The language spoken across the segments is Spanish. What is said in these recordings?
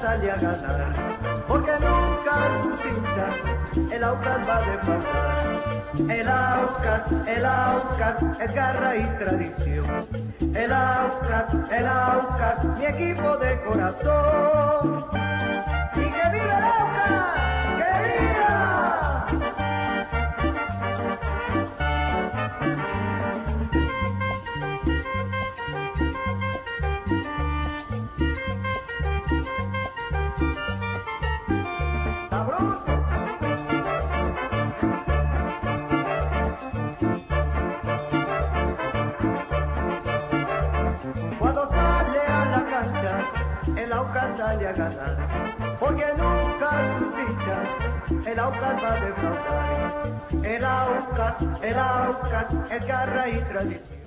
Sale a ganar, porque nunca sus hinchas, el Aucas va a defraudar. El Aucas, el Aucas, es garra y tradición. El Aucas, el Aucas, mi equipo de corazón. El Aucas sale a ganar, porque nunca sus hinchas, el Aucas va a defraudar. El Aucas, el Aucas, es garra y tradición.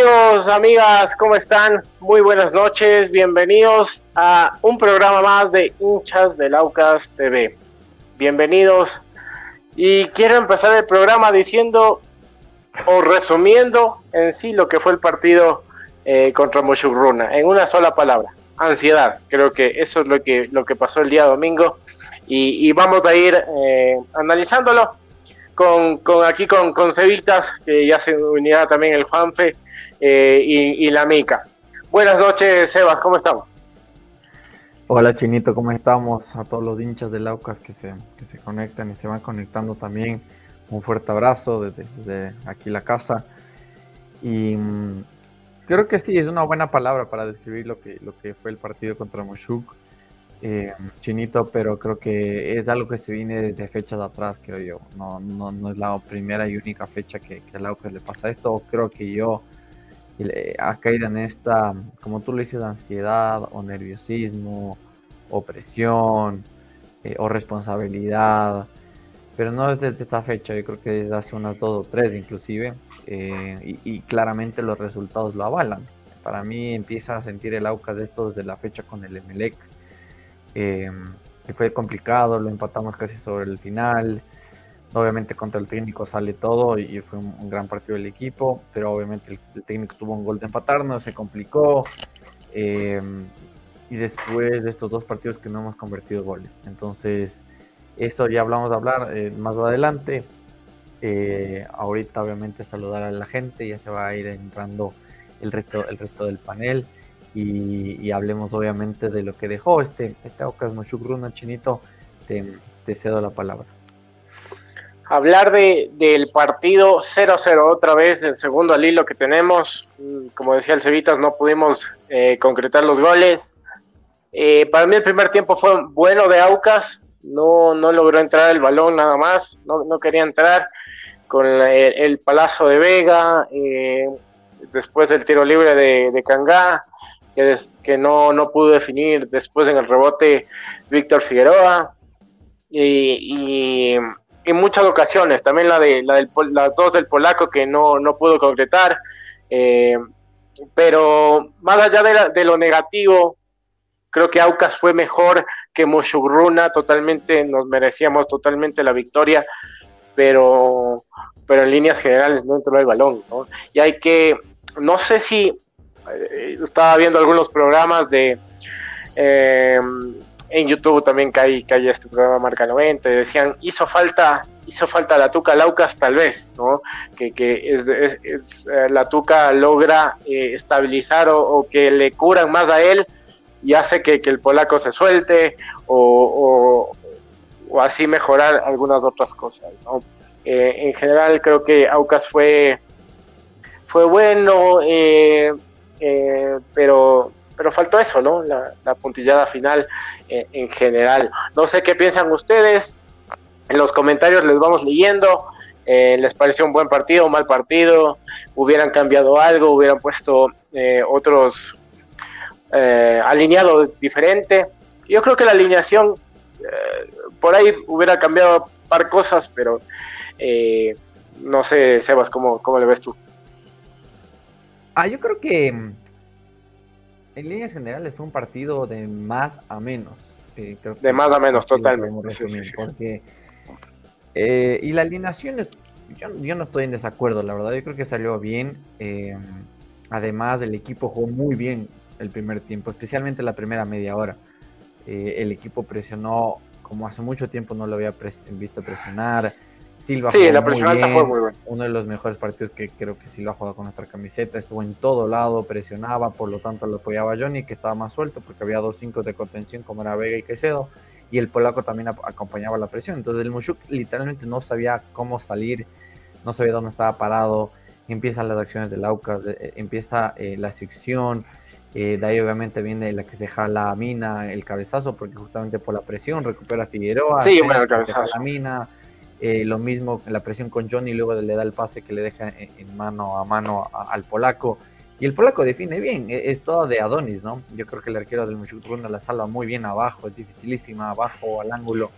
Amigos, amigas, ¿cómo están? Muy buenas noches, bienvenidos a un programa más de hinchas del Aucas TV. Bienvenidos. Y quiero empezar el programa diciendo o resumiendo en sí lo que fue el partido eh, contra Mochugruna, en una sola palabra, ansiedad. Creo que eso es lo que, lo que pasó el día domingo y, y vamos a ir eh, analizándolo con, aquí con, con Cevitas, que ya se unirá también el Juanfe eh, y, la Mica. Buenas noches, Sebas, ¿cómo estamos? Hola Chinito, ¿cómo estamos? A todos los hinchas del Aucas que se, que se conectan y se van conectando también. Un fuerte abrazo desde, desde aquí la casa. Y mm, creo que sí, es una buena palabra para describir lo que, lo que fue el partido contra Moshuk. Eh, chinito, pero creo que es algo que se viene desde fechas atrás, creo yo. No, no, es la primera y única fecha que, que a que le pasa esto. Creo que yo ha caído en esta, como tú lo dices, ansiedad o nerviosismo o presión eh, o responsabilidad. Pero no es desde esta fecha, yo creo que desde hace unas dos o tres inclusive. Eh, y, claramente los resultados lo avalan. Para mí empieza a sentir el Aucas de esto desde la fecha con el Emelec eh, fue complicado, lo empatamos casi sobre el final. Obviamente contra el técnico sale todo y fue un, gran partido del equipo, pero obviamente el, técnico tuvo un gol de empatarnos, se complicó. Eh, y después de estos dos partidos que no hemos convertido goles. Entonces, esto ya hablamos de hablar eh, más adelante. ahorita obviamente saludar a la gente, ya se va a ir entrando el resto, el resto del panel y, hablemos obviamente de lo que dejó este, este Ocas Mochukruna Chinito, te, cedo la palabra. Hablar de, del partido 0-0 otra vez, el segundo al hilo que tenemos, mm, como decía el Cevitas, no pudimos eh, concretar los goles. Eh, para mí el primer tiempo fue bueno de Aucas, no, no logró entrar el balón nada más, no, no quería entrar con el, palazo de Vega, eh, después del tiro libre de, de Cangá, que, no, no pudo definir después en el rebote Víctor Figueroa. Y, en muchas ocasiones, también la de la del, las dos del polaco que no, no pudo concretar. Eh, pero más allá de, lo negativo, creo que Aucas fue mejor que Mushugruna, totalmente, nos merecíamos totalmente la victoria, pero, pero en líneas generales no entró el balón, Y hay que, no sé si estaba viendo algunos programas de eh, en YouTube también cae, cae este programa Marca 90 y decían hizo falta hizo falta la Tuca Laucas tal vez no que, es, eh, la Tuca logra estabilizar o, que le curan más a él y hace que, el polaco se suelte o, o, así mejorar algunas otras cosas en general creo que Aucas fue fue bueno eh, eh, pero, pero faltó eso, ¿no? La, puntillada final eh, en general. No sé qué piensan ustedes. En los comentarios les vamos leyendo. Eh, ¿Les pareció un buen partido, un mal partido? ¿Hubieran cambiado algo? ¿Hubieran puesto otros alineado diferente? Yo creo que la alineación por ahí hubiera cambiado un par cosas, pero no sé, Sebas, ¿cómo, ¿cómo le ves tú? Ah, yo creo que mm, en líneas generales fue un partido de más a menos. Eh, de más a menos, totalmente. porque, eh, y la alineación, yo, no estoy en desacuerdo, la verdad, yo creo que salió bien. Eh, además, el equipo jugó muy bien el primer tiempo, especialmente la primera media hora. el equipo presionó como hace mucho tiempo no lo había visto presionar Silva sí, la presión alta fue muy buena. Uno de los mejores partidos que creo que Silva ha jugado con nuestra camiseta. Estuvo en todo lado, presionaba, por lo tanto lo apoyaba a Johnny, que estaba más suelto porque había dos cinco de contención como era Vega y Quesedo. Y el polaco también acompañaba la presión. Entonces el Mushuk literalmente no sabía cómo salir, no sabía dónde estaba parado. Empiezan las acciones del Aucas, eh, empieza eh, la sección. Eh, de ahí obviamente viene la que se jala a Mina, el cabezazo, porque justamente por la presión recupera Figueroa. Sí, bueno, el cabezazo. La Mina, eh, lo mismo la presión con Johnny, luego le da el pase que le deja en, mano a mano al polaco. Y el polaco define bien, e, es, todo de Adonis, ¿no? Yo creo que el arquero del Muchukruna la salva muy bien abajo, es dificilísima, abajo al ángulo.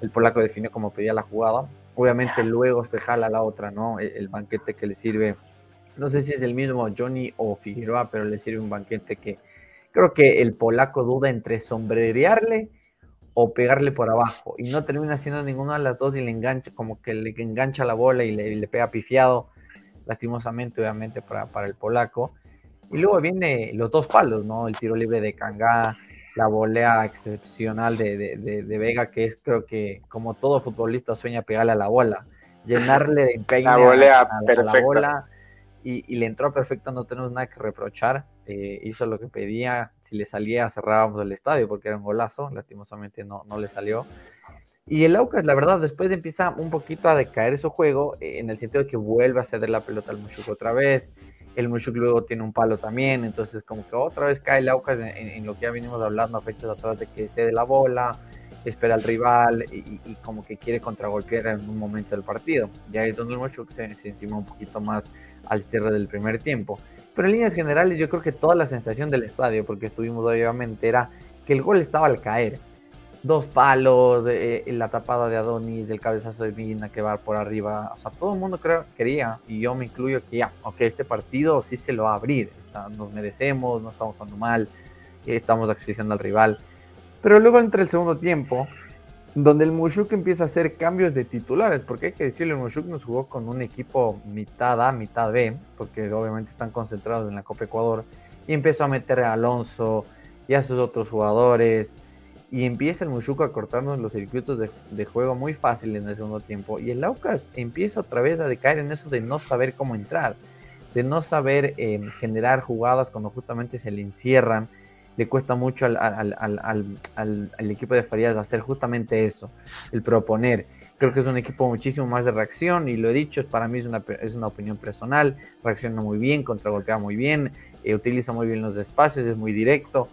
El polaco definió como pedía la jugada. Obviamente luego se jala la otra, ¿no? El, el banquete que le sirve, no sé si es el mismo Johnny o Figueroa, pero le sirve un banquete que creo que el polaco duda entre sombrerearle o pegarle por abajo. Y no termina haciendo ninguna de las dos y le engancha, como que le engancha la bola y le, pega pifiado, lastimosamente, obviamente, para, para, el polaco. Y luego viene los dos palos, ¿no? El tiro libre de Kangá, la volea excepcional de, de, Vega, que es creo que como todo futbolista sueña pegarle a la bola, llenarle de empeño la, volea a, la bola y, le entró perfecto, no tenemos nada que reprochar. Eh, hizo lo que pedía, si le salía cerrábamos el estadio porque era un golazo, lastimosamente no, no le salió. Y el Aucas, la verdad, después empieza un poquito a decaer su juego, eh, en el sentido de que vuelve a ceder la pelota al Mushuko otra vez, el Mushuk luego tiene un palo también, entonces como que otra vez cae el Aucas en, lo que ya venimos hablando a fechas atrás de que cede la bola, espera al rival y, como que quiere contragolpear en un momento del partido. Ya es donde el Mushuk se, se encima un poquito más al cierre del primer tiempo. Pero en líneas generales yo creo que toda la sensación del estadio, porque estuvimos obviamente, era que el gol estaba al caer. Dos palos, eh, la tapada de Adonis, del cabezazo de Mina que va por arriba. O sea, todo el mundo creo, quería, y yo me incluyo, que ya, ok, este partido sí se lo va a abrir. O sea, nos merecemos, no estamos jugando mal, estamos asfixiando al rival. Pero luego entre el segundo tiempo, donde el Mushuk empieza a hacer cambios de titulares, porque hay que decirle, el Mushuk nos jugó con un equipo mitad A, mitad B, porque obviamente están concentrados en la Copa Ecuador, y empezó a meter a Alonso y a sus otros jugadores, y empieza el Mushuk a cortarnos los circuitos de, juego muy fácil en el segundo tiempo, y el Aucas empieza otra vez a decaer en eso de no saber cómo entrar, de no saber eh, generar jugadas cuando justamente se le encierran, le cuesta mucho al, equipo de Farías hacer justamente eso, el proponer. Creo que es un equipo muchísimo más de reacción y lo he dicho, para mí es una, es una opinión personal, reacciona muy bien, contragolpea muy bien, eh, utiliza muy bien los espacios, es muy directo,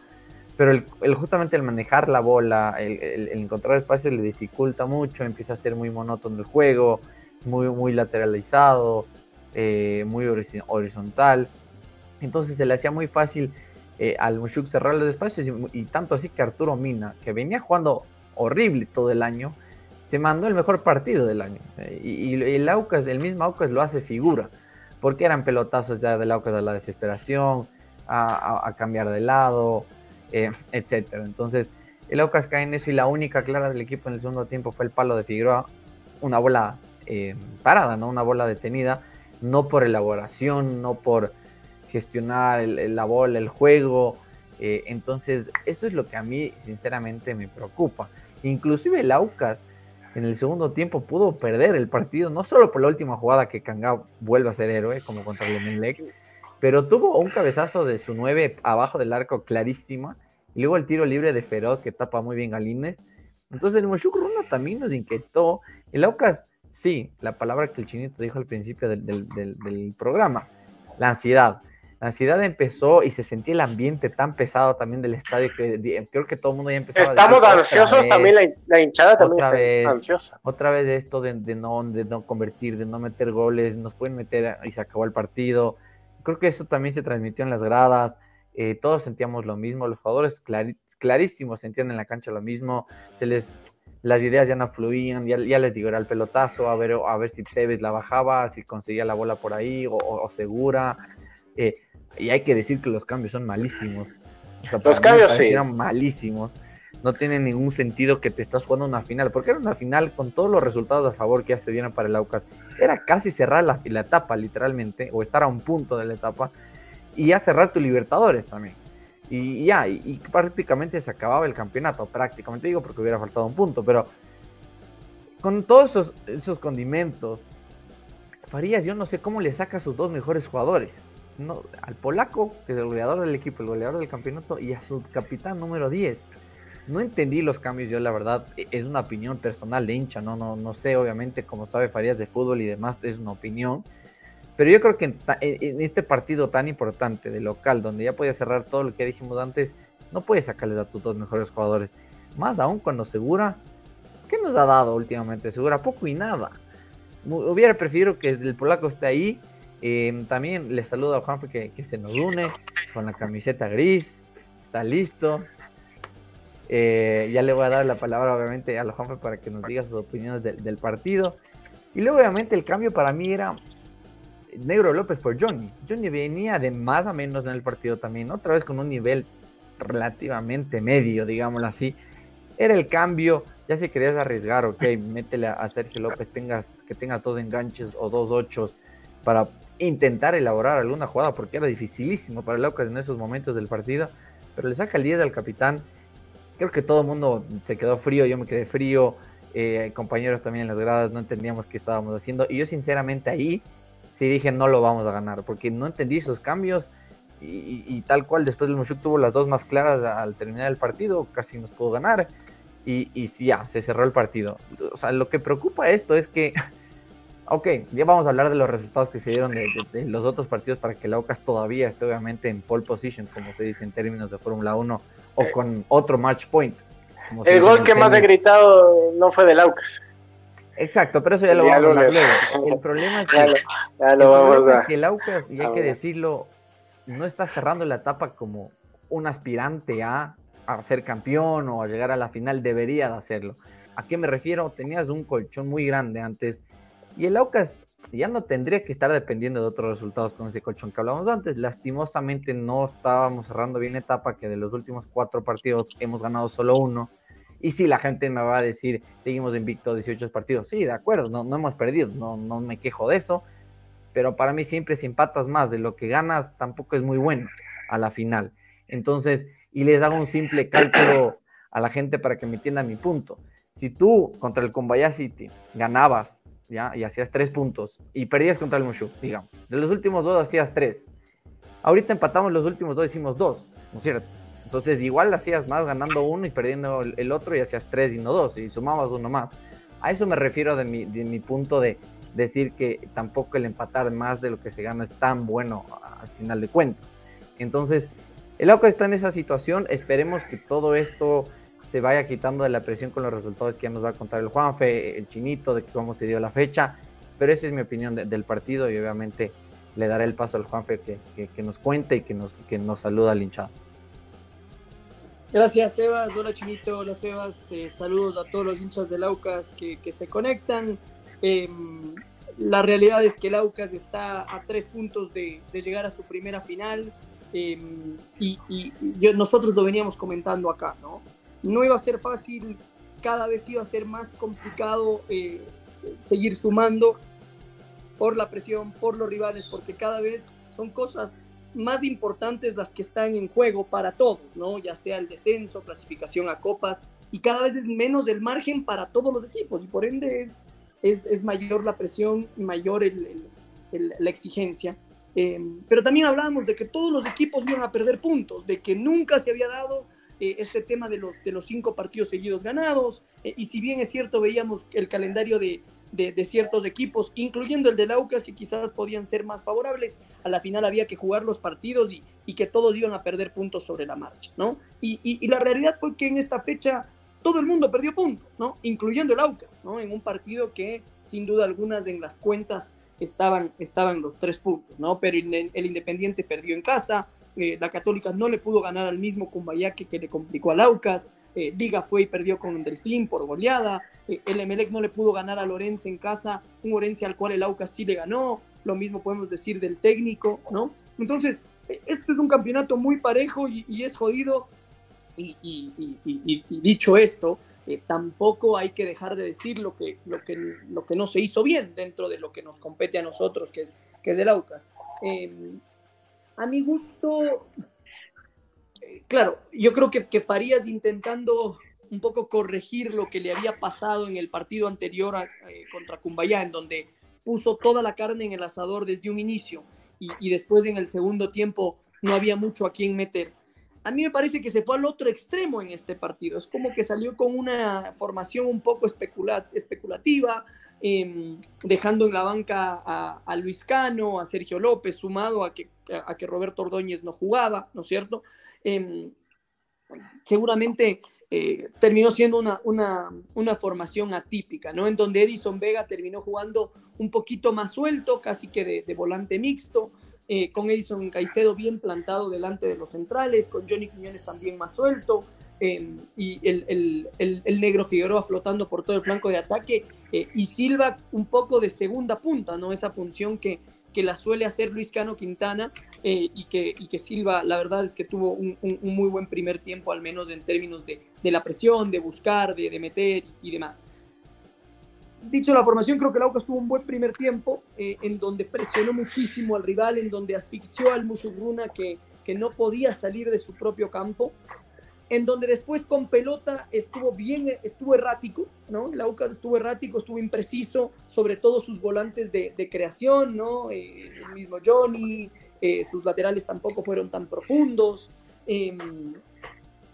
pero el, justamente el manejar la bola, el, encontrar espacios le dificulta mucho, empieza a ser muy monótono el juego, muy, muy lateralizado, eh, muy horizontal, entonces se le hacía muy fácil eh, al Mushuk cerrar los espacios y, tanto así que Arturo Mina, que venía jugando horrible todo el año, se mandó el mejor partido del año. Eh, y, el Aucas, el mismo Aucas lo hace figura, porque eran pelotazos ya del Aucas a la desesperación, a, cambiar de lado, eh, etc. Entonces, el Aucas cae en eso y la única clara del equipo en el segundo tiempo fue el palo de Figueroa, una bola parada, ¿no? Una bola detenida, no por elaboración, no por gestionar la bola, el juego. Eh, entonces, eso es lo que a mí sinceramente me preocupa. Inclusive el Aucas en el segundo tiempo pudo perder el partido, no solo por la última jugada que Kanga vuelve a ser héroe, como contra el Emelec, pero tuvo un cabezazo de su 9 abajo del arco clarísima, y luego el tiro libre de Feroz que tapa muy bien Galines. Entonces el Moshuk Runa también nos inquietó. El Aucas, sí, la palabra que el chinito dijo al principio del programa, la ansiedad la ansiedad empezó y se sentía el ambiente tan pesado también del estadio que creo que todo el mundo ya empezó Estamos ansiosos, también la, hinchada también está ansiosa. Otra vez esto de, no, de no convertir, de no meter goles, nos pueden meter y se acabó el partido. Creo que eso también se transmitió en las gradas, eh, todos sentíamos lo mismo, los jugadores clarísimos sentían en la cancha lo mismo, se les las ideas ya no fluían, ya, les digo, era el pelotazo, a ver, a ver si Tevez la bajaba, si conseguía la bola por ahí o, segura. Eh, y hay que decir que los cambios son malísimos. los cambios sí. Eran malísimos. No tiene ningún sentido que te estás jugando una final, porque era una final con todos los resultados a favor que ya se dieron para el Aucas. Era casi cerrar la, la etapa, literalmente, o estar a un punto de la etapa, y ya cerrar tu Libertadores también. Y ya, y, prácticamente se acababa el campeonato, prácticamente digo porque hubiera faltado un punto, pero con todos esos, esos condimentos, Farías, yo no sé cómo le saca a sus dos mejores jugadores no, al polaco, que es el goleador del equipo, el goleador del campeonato, y a su capitán número 10. No entendí los cambios, yo la verdad, e, es una opinión personal de hincha, no, no, no sé, obviamente, como sabe Farías de fútbol y demás, es una opinión. Pero yo creo que en, este partido tan importante de local, donde ya podía cerrar todo lo que dijimos antes, no puedes sacarles a tus dos mejores jugadores. Más aún cuando Segura, ¿qué nos ha dado últimamente? Segura poco y nada. Hubiera preferido que el polaco esté ahí Em, también les saludo a Juanfe que, se nos une con la camiseta gris. Está listo. Eh, ya le voy a dar la palabra obviamente a Juanfe para que nos diga sus opiniones del partido. Y luego obviamente el cambio para mí era Negro López por Johnny. Johnny venía de más a menos en el partido también, otra vez con un nivel relativamente medio, digámoslo así. Era el cambio, ya si querías arriesgar, ok, métele a Sergio López, tengas, que tenga dos enganches o dos ochos para intentar elaborar alguna jugada porque era dificilísimo para el Aucas en esos momentos del partido, pero le saca el 10 al capitán. Creo que todo el mundo se quedó frío, yo me quedé frío, eh, compañeros también en las gradas no entendíamos qué estábamos haciendo y yo sinceramente ahí sí dije no lo vamos a ganar porque no entendí esos cambios y, tal cual después el Mushuk tuvo las dos más claras al terminar el partido, casi nos pudo ganar y, y sí, ya, se cerró el partido. O sea, lo que preocupa esto es que Ok, ya vamos a hablar de los resultados que se dieron de, los otros partidos para que la Aucas todavía esté obviamente en pole position, como se dice en términos de Fórmula 1, o con otro match point. El gol que más he gritado no fue del Aucas. Exacto, pero eso ya lo vamos a hablar luego. El problema es que, el, Aucas, y hay que decirlo, no está cerrando la etapa como un aspirante a, a ser campeón o a llegar a la final, debería de hacerlo. ¿A qué me refiero? Tenías un colchón muy grande antes y el Aucas ya no tendría que estar dependiendo de otros resultados con ese colchón que hablábamos antes. Lastimosamente no estábamos cerrando bien etapa, que de los últimos cuatro partidos hemos ganado solo uno. Y sí, la gente me va a decir, seguimos invicto 18 partidos. Sí, de acuerdo, no, no hemos perdido, no, no me quejo de eso. Pero para mí siempre si empatas más de lo que ganas, tampoco es muy bueno a la final. Entonces, y les hago un simple cálculo a la gente para que me entienda mi punto. Si tú contra el Combaya City ganabas ¿ya? Y hacías tres puntos y perdías contra el Mushu, digamos. De los últimos dos hacías tres. Ahorita empatamos los últimos dos, hicimos dos, ¿no es cierto? Entonces igual hacías más ganando uno y perdiendo el otro y hacías tres y no dos y sumabas uno más. A eso me refiero de mi, de mi punto de decir que tampoco el empatar más de lo que se gana es tan bueno al final de cuentas. Entonces, el AUCA está en esa situación. Esperemos que todo esto se vaya quitando de la presión con los resultados que ya nos va a contar el Juanfe, el Chinito, de cómo se dio la fecha. Pero esa es mi opinión del partido y obviamente le daré el paso al Juanfe que, que, nos cuente y que nos, que nos saluda al hinchado. Gracias, Sebas. Hola, Chinito. Hola, Sebas. Eh, saludos a todos los hinchas del Aucas que, se conectan. Em, la realidad es que el Aucas está a tres puntos de, llegar a su primera final. Em, y, nosotros lo veníamos comentando acá, ¿no? No iba a ser fácil, cada vez iba a ser más complicado eh, seguir sumando por la presión, por los rivales, porque cada vez son cosas más importantes las que están en juego para todos, ¿no? Ya sea el descenso, clasificación a copas, y cada vez es menos el margen para todos los equipos, y por ende es, es, mayor la presión y mayor la exigencia. Eh, pero también hablábamos de que todos los equipos iban a perder puntos, de que nunca se había dado eh, este tema de los, de los cinco partidos seguidos ganados, eh, y si bien es cierto, veíamos el calendario de, de, ciertos equipos, incluyendo el de Laucas, que quizás podían ser más favorables, a la final había que jugar los partidos y, y que todos iban a perder puntos sobre la marcha, ¿no? Y, y, la realidad fue que en esta fecha todo el mundo perdió puntos, ¿no? Incluyendo el Aucas, ¿no? En un partido que sin duda algunas en las cuentas estaban, estaban los tres puntos, ¿no? Pero el Independiente perdió en casa, eh, la Católica no le pudo ganar al mismo Cumbayaque que le complicó a Laucas. Eh, Liga fue y perdió con el Delfín por goleada. Eh, el Emelec no le pudo ganar a Lorenzo en casa, un Lorenzo al cual el Aucas sí le ganó. Lo mismo podemos decir del técnico, ¿no? Entonces, este es un campeonato muy parejo y, es jodido. Y, dicho esto, tampoco hay que dejar de decir lo que, lo, que, lo que no se hizo bien dentro de lo que nos compete a nosotros, que es, que es el Aucas. A mi gusto, claro, yo creo que, Farías intentando un poco corregir lo que le había pasado en el partido anterior eh, contra Cumbayá, en donde puso toda la carne en el asador desde un inicio y, después en el segundo tiempo no había mucho a quien meter. A mí me parece que se fue al otro extremo en este partido. Es como que salió con una formación un poco especulativa, Em, dejando en la banca a, Luis Cano, a Sergio López, sumado a que, a, Roberto Ordóñez no jugaba, ¿no es cierto? Em, seguramente eh, terminó siendo una, formación atípica, ¿no? En donde Edison Vega terminó jugando un poquito más suelto, casi que de, volante mixto, eh, con Edison Caicedo bien plantado delante de los centrales, con Johnny Quiñones también más suelto, Em, y el, negro Figueroa flotando por todo el flanco de ataque eh, y Silva un poco de segunda punta, ¿no? Esa función que, que la suele hacer Luis Cano Quintana eh, y, que, y que Silva, la verdad es que tuvo un, muy buen primer tiempo, al menos en términos de, la presión, de buscar, de, meter y, demás. Dicho la formación, creo que el Aucas tuvo un buen primer tiempo, eh, en donde presionó muchísimo al rival, en donde asfixió al Musugruna que, que no podía salir de su propio campo en donde después con pelota estuvo bien, estuvo errático, ¿no? El Aucas estuvo errático, estuvo impreciso, sobre todo sus volantes de, creación, ¿no? Eh, el mismo Johnny, eh, sus laterales tampoco fueron tan profundos. Em,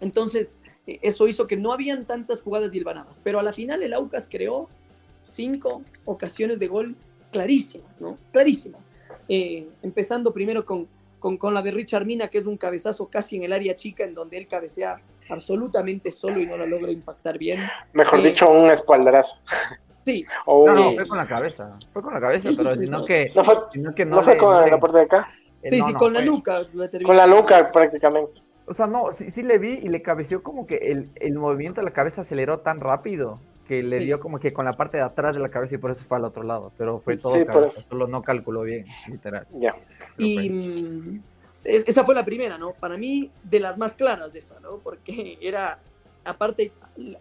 entonces, eso hizo que no habían tantas jugadas hilvanadas, pero a la final el Aucas creó cinco ocasiones de gol clarísimas, ¿no? Clarísimas. Eh, empezando primero con, con, con, la de Richard Mina, que es un cabezazo casi en el área chica, en donde él cabecea absolutamente solo y no la logra impactar bien. Mejor eh, dicho, un espaldarazo. Sí. Oh. No, no, fue con la cabeza. Fue con la cabeza, sí, pero sí, sino, no. Que, no fue, sino que no, no fue con le, la parte de acá. Sí, sí, con la nuca. Con la nuca prácticamente. O sea, no, sí, sí le vi y le cabeció como que el, el movimiento de la cabeza aceleró tan rápido que le dio como que con la parte de atrás de la cabeza y por eso fue al otro lado. Pero fue todo Sí, cabeza, solo no calculó bien, literal. Ya. Pero Y fue- mm, es- esa fue la primera, ¿no? Para mí, de las más claras de esa, ¿no? Porque era, aparte,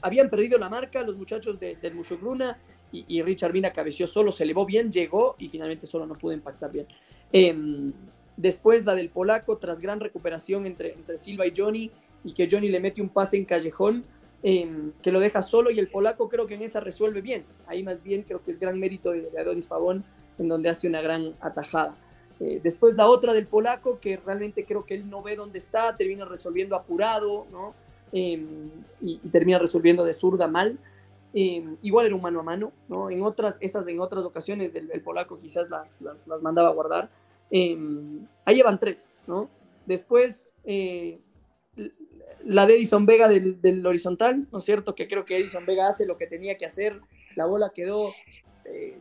habían perdido la marca los muchachos de, del Mushugruna y, y Richard Mina cabeció solo, se elevó bien, llegó y finalmente solo no pudo impactar bien. Em, después la del polaco, tras gran recuperación entre, entre Silva y Johnny, y que Johnny le mete un pase en callejón, em, que lo deja solo y el polaco creo que en esa resuelve bien. Ahí más bien creo que es gran mérito de, de Adonis Pavón, en donde hace una gran atajada. Eh, después la otra del polaco, que realmente creo que él no ve dónde está, termina resolviendo apurado, ¿no? Eh, y, y termina resolviendo de zurda mal. Eh, igual era un mano a mano, ¿no? En otras, esas en otras ocasiones el, el polaco quizás las, las, las, mandaba a guardar. Eh, ahí llevan tres, ¿no? Después eh, la de Edison Vega del, del, horizontal, ¿no es cierto? Que creo que Edison Vega hace lo que tenía que hacer, la bola quedó eh,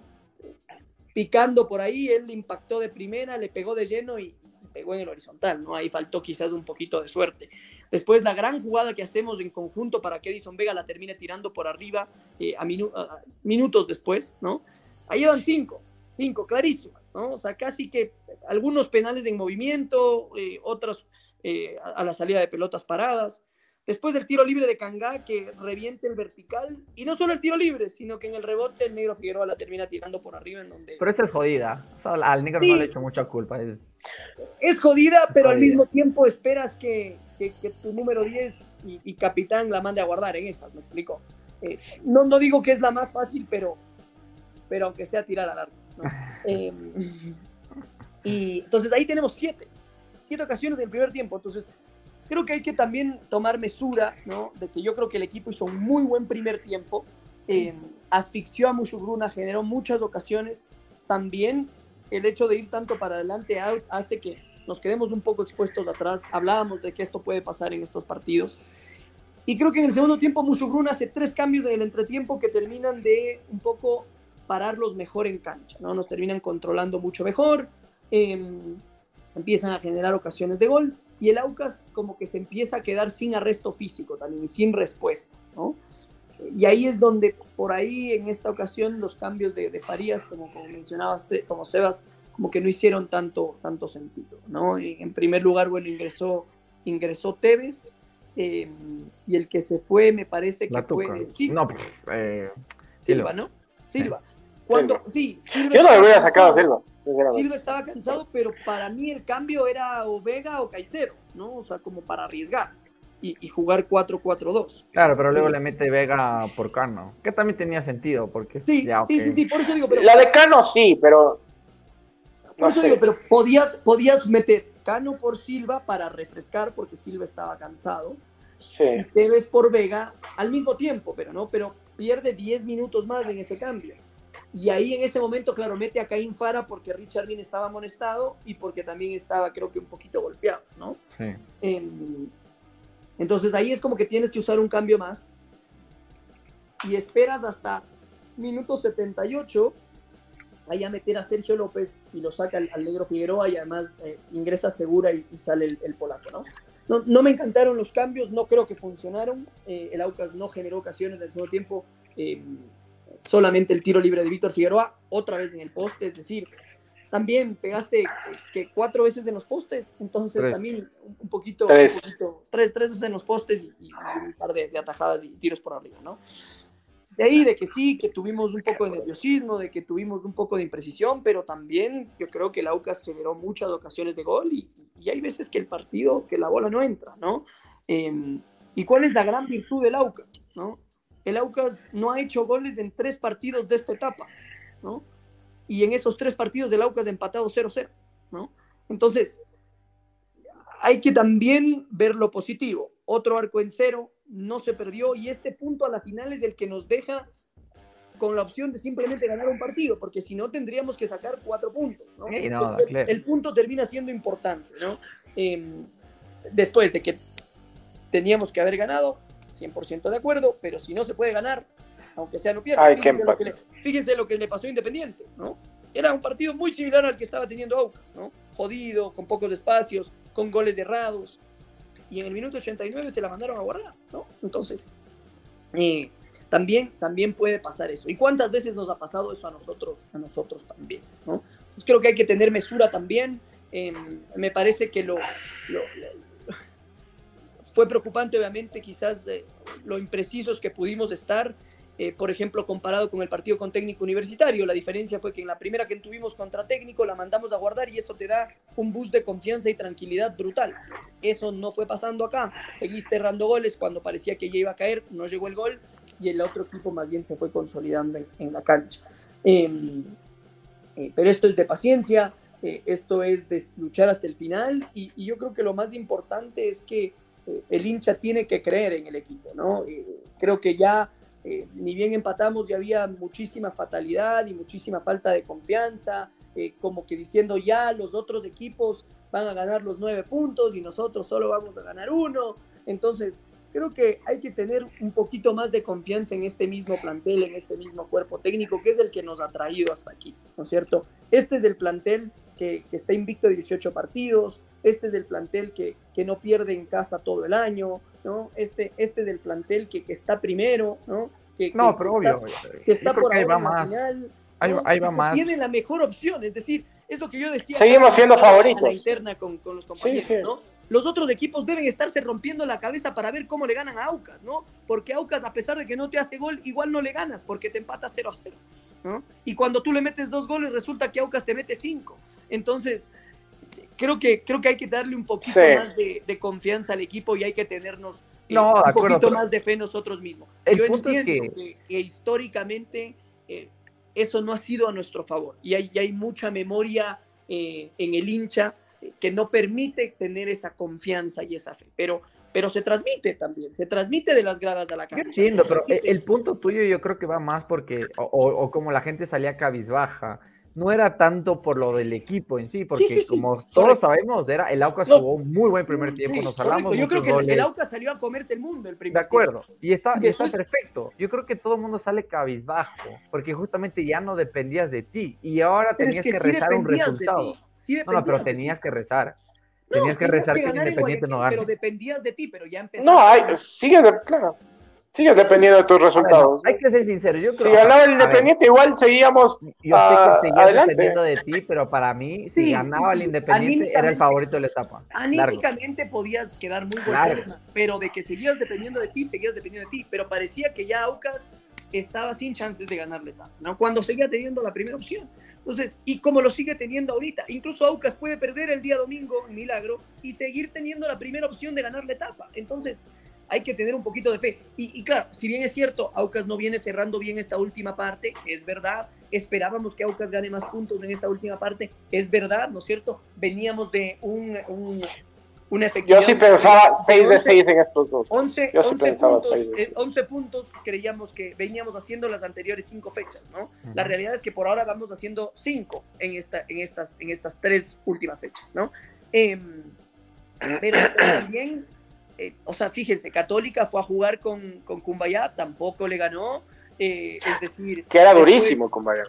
picando por ahí, él impactó de primera, le pegó de lleno y, pegó en el horizontal, ¿no? Ahí faltó quizás un poquito de suerte. Después la gran jugada que hacemos en conjunto para que Edison Vega la termine tirando por arriba eh, a, minu a, minutos después, ¿no? Ahí llevan cinco, cinco clarísimas, ¿no? O sea, casi que algunos penales en movimiento, eh, otros eh, a, a la salida de pelotas paradas. Después del tiro libre de Cangá que reviente el vertical, y no solo el tiro libre, sino que en el rebote el negro Figueroa la termina tirando por arriba en donde... Pero esa es jodida, o sea, al negro sí. no le he hecho mucha culpa. Es, es jodida, pero jodida. al mismo tiempo esperas que, que, que tu número 10 y, y, capitán la mande a guardar en esas, me explico. Eh, no, no digo que es la más fácil, pero, pero aunque sea tirar al arco. ¿no? eh, y entonces ahí tenemos siete, siete ocasiones en el primer tiempo, entonces creo que hay que también tomar mesura, ¿no? De que yo creo que el equipo hizo un muy buen primer tiempo, eh, asfixió a Mushugruna, generó muchas ocasiones. También el hecho de ir tanto para adelante out hace que nos quedemos un poco expuestos atrás. Hablábamos de que esto puede pasar en estos partidos. Y creo que en el segundo tiempo Mushugruna hace tres cambios en el entretiempo que terminan de un poco pararlos mejor en cancha, ¿no? Nos terminan controlando mucho mejor, eh, empiezan a generar ocasiones de gol y el Aucas como que se empieza a quedar sin arresto físico también y sin respuestas, ¿no? Y ahí es donde por ahí en esta ocasión los cambios de, de Farías, como, como mencionabas, como Sebas, como que no hicieron tanto, tanto sentido, ¿no? En primer lugar, bueno, ingresó, ingresó Tevez eh, y el que se fue me parece que fue Silva. No, eh, Silva, ¿no? Silva. Cuando, sí, Silva Yo no le hubiera sacado a Silva. Silva estaba cansado, pero para mí el cambio era o Vega o Caicedo, ¿no? O sea, como para arriesgar y, y jugar 4-4-2. Claro, pero luego sí. le mete Vega por Cano, que también tenía sentido, porque sí, ya, sí, sí, sí, por eso digo, pero... La de Cano sí, pero... No por eso sé. digo, pero podías, podías meter Cano por Silva para refrescar, porque Silva estaba cansado. Sí. Y Tevez por Vega al mismo tiempo, pero no, pero pierde 10 minutos más en ese cambio. Y ahí en ese momento, claro, mete a Caín Fara porque Richard Bean estaba amonestado y porque también estaba, creo que un poquito golpeado, ¿no? Sí. Eh, entonces ahí es como que tienes que usar un cambio más y esperas hasta minuto 78 ahí a meter a Sergio López y lo saca al, al Negro Figueroa y además eh, ingresa segura y, y sale el, el, polaco, ¿no? ¿no? No me encantaron los cambios, no creo que funcionaron. Eh, el Aucas no generó ocasiones del segundo tiempo. Eh, solamente el tiro libre de Víctor Figueroa, otra vez en el poste, es decir, también pegaste que cuatro veces en los postes, entonces tres. también un poquito, tres. un poquito, tres, tres veces en los postes y, y un par de, de, atajadas y tiros por arriba, ¿no? De ahí de que sí, que tuvimos un poco de nerviosismo, de que tuvimos un poco de imprecisión, pero también yo creo que el Aucas generó muchas ocasiones de gol y, y hay veces que el partido, que la bola no entra, ¿no? Eh, ¿Y cuál es la gran virtud del Aucas, no? El Aucas no ha hecho goles en tres partidos de esta etapa, ¿no? Y en esos tres partidos el Aucas ha empatado 0-0, ¿no? Entonces, hay que también ver lo positivo. Otro arco en cero, no se perdió y este punto a la final es el que nos deja con la opción de simplemente ganar un partido, porque si no tendríamos que sacar cuatro puntos, ¿no? Sí, no, Entonces, claro. el punto termina siendo importante, ¿no? Em, después de que teníamos que haber ganado, 100% de acuerdo, pero si no se puede ganar, aunque sea no pierda, Ay, fíjense, lo que le, fíjense lo que le pasó a Independiente, ¿no? Era un partido muy similar al que estaba teniendo Aucas, ¿no? Jodido, con pocos espacios, con goles errados, y en el minuto 89 se la mandaron a guardar, ¿no? Entonces, eh, también, también puede pasar eso. ¿Y cuántas veces nos ha pasado eso a nosotros, a nosotros también, ¿no? Pues creo que hay que tener mesura también. Eh, me parece que lo- fue preocupante, obviamente, quizás eh, lo imprecisos que pudimos estar, eh, por ejemplo, comparado con el partido con técnico universitario. La diferencia fue que en la primera que tuvimos contra técnico la mandamos a guardar y eso te da un boost de confianza y tranquilidad brutal. Eso no fue pasando acá. Seguiste errando goles cuando parecía que ya iba a caer, no llegó el gol y el otro equipo más bien se fue consolidando en, la cancha. Eh, eh, pero esto es de paciencia, eh, esto es de luchar hasta el final y, yo creo que lo más importante es que el hincha tiene que creer en el equipo, ¿no? Eh, creo que ya, eh, ni bien empatamos, ya había muchísima fatalidad y muchísima falta de confianza, eh, como que diciendo ya los otros equipos van a ganar los nueve puntos y nosotros solo vamos a ganar uno. Entonces, creo que hay que tener un poquito más de confianza en este mismo plantel, en este mismo cuerpo técnico, que es el que nos ha traído hasta aquí, ¿no es cierto? Este es el plantel que, que está invicto de 18 partidos, este es el plantel que, que, no pierde en casa todo el año, ¿no? Este, este es el plantel que, que está primero, ¿no? Que, No, que pero está, obvio. que está por ahí va más. final, Ahí, ¿no? ahí va más. Tiene la mejor opción, es decir, es lo que yo decía. Seguimos siendo a la favoritos. interna con, con los compañeros, Sí, sí. ¿no? Los otros equipos deben estarse rompiendo la cabeza para ver cómo le ganan a Aucas, ¿no? Porque Aucas, a pesar de que no te hace gol, igual no le ganas porque te empata 0 a 0, ¿no? Y cuando tú le metes dos goles, resulta que Aucas te mete cinco. Entonces, creo que, creo que hay que darle un poquito Sí. más de, de confianza al equipo y hay que tenernos eh, No, un acuerdo, poquito más de fe nosotros mismos. Yo es entiendo que- que, que históricamente eh, eso no ha sido a nuestro favor y hay, y hay mucha memoria eh, en el hincha que no permite tener esa confianza y esa fe, pero, pero se transmite también, se transmite de las gradas a la Yo cancha. entiendo, pero el, punto tuyo yo creo que va más porque, o, o- o como la gente salía cabizbaja, no era tanto por lo del equipo en sí, porque sí, sí, como todos correcto. sabemos, era el Aucas No. jugó un muy buen primer tiempo, Sí, nos hablamos Yo creo que el. Aucas salió a comerse el mundo el De primer acuerdo, y está, Y está después- perfecto. Yo creo que todo el mundo sale cabizbajo, porque justamente ya no dependías de ti, y ahora Pero es tenías que que, sí rezar un dependías de resultado. ti, sí No, no, pero de tenías que rezar. No, Tenías que rezar que en Independiente no gane. Pero dependías de ti, pero ya empezaste. No, hay, de- claro, sigues dependiendo de tus resultados. hay que ser sincero, yo creo Si ganaba el ver, Independiente, igual seguíamos. Yo sé que seguías adelante. dependiendo de ti, pero para mí, si ganaba sí, el sí. Independiente, era el favorito de la etapa. Largo. Anímicamente podías quedar muy golpeado, pero de que seguías dependiendo de ti, seguías dependiendo de ti. Pero parecía que ya Aucas estaba sin chances de ganar la etapa, ¿no? Cuando seguía teniendo la primera opción. Entonces, y como lo sigue teniendo ahorita, incluso Aucas puede perder el día domingo, milagro, y seguir teniendo la primera opción de ganar la etapa. Entonces, hay que tener un poquito de fe. Y, y claro, si bien es cierto, Aucas no viene cerrando bien esta última parte, es verdad. Esperábamos que Aucas gane más puntos en esta última parte, es verdad, ¿no es cierto? Veníamos de un, un, una Yo efectividad. sí pensaba 6 de 11, 6 en estos dos. 11, Yo sí 11 pensaba puntos, seis de eh, seis. 11 puntos creíamos que veníamos haciendo las anteriores cinco fechas, ¿no? La Ujú. realidad es que por ahora vamos haciendo cinco en, esta, en, estas, en estas tres últimas fechas, ¿no? Em, pero también, eh, o sea, fíjense, Católica fue a jugar con, con Cumbayá, tampoco le ganó, eh, es decir... Que era después- durísimo, compañero.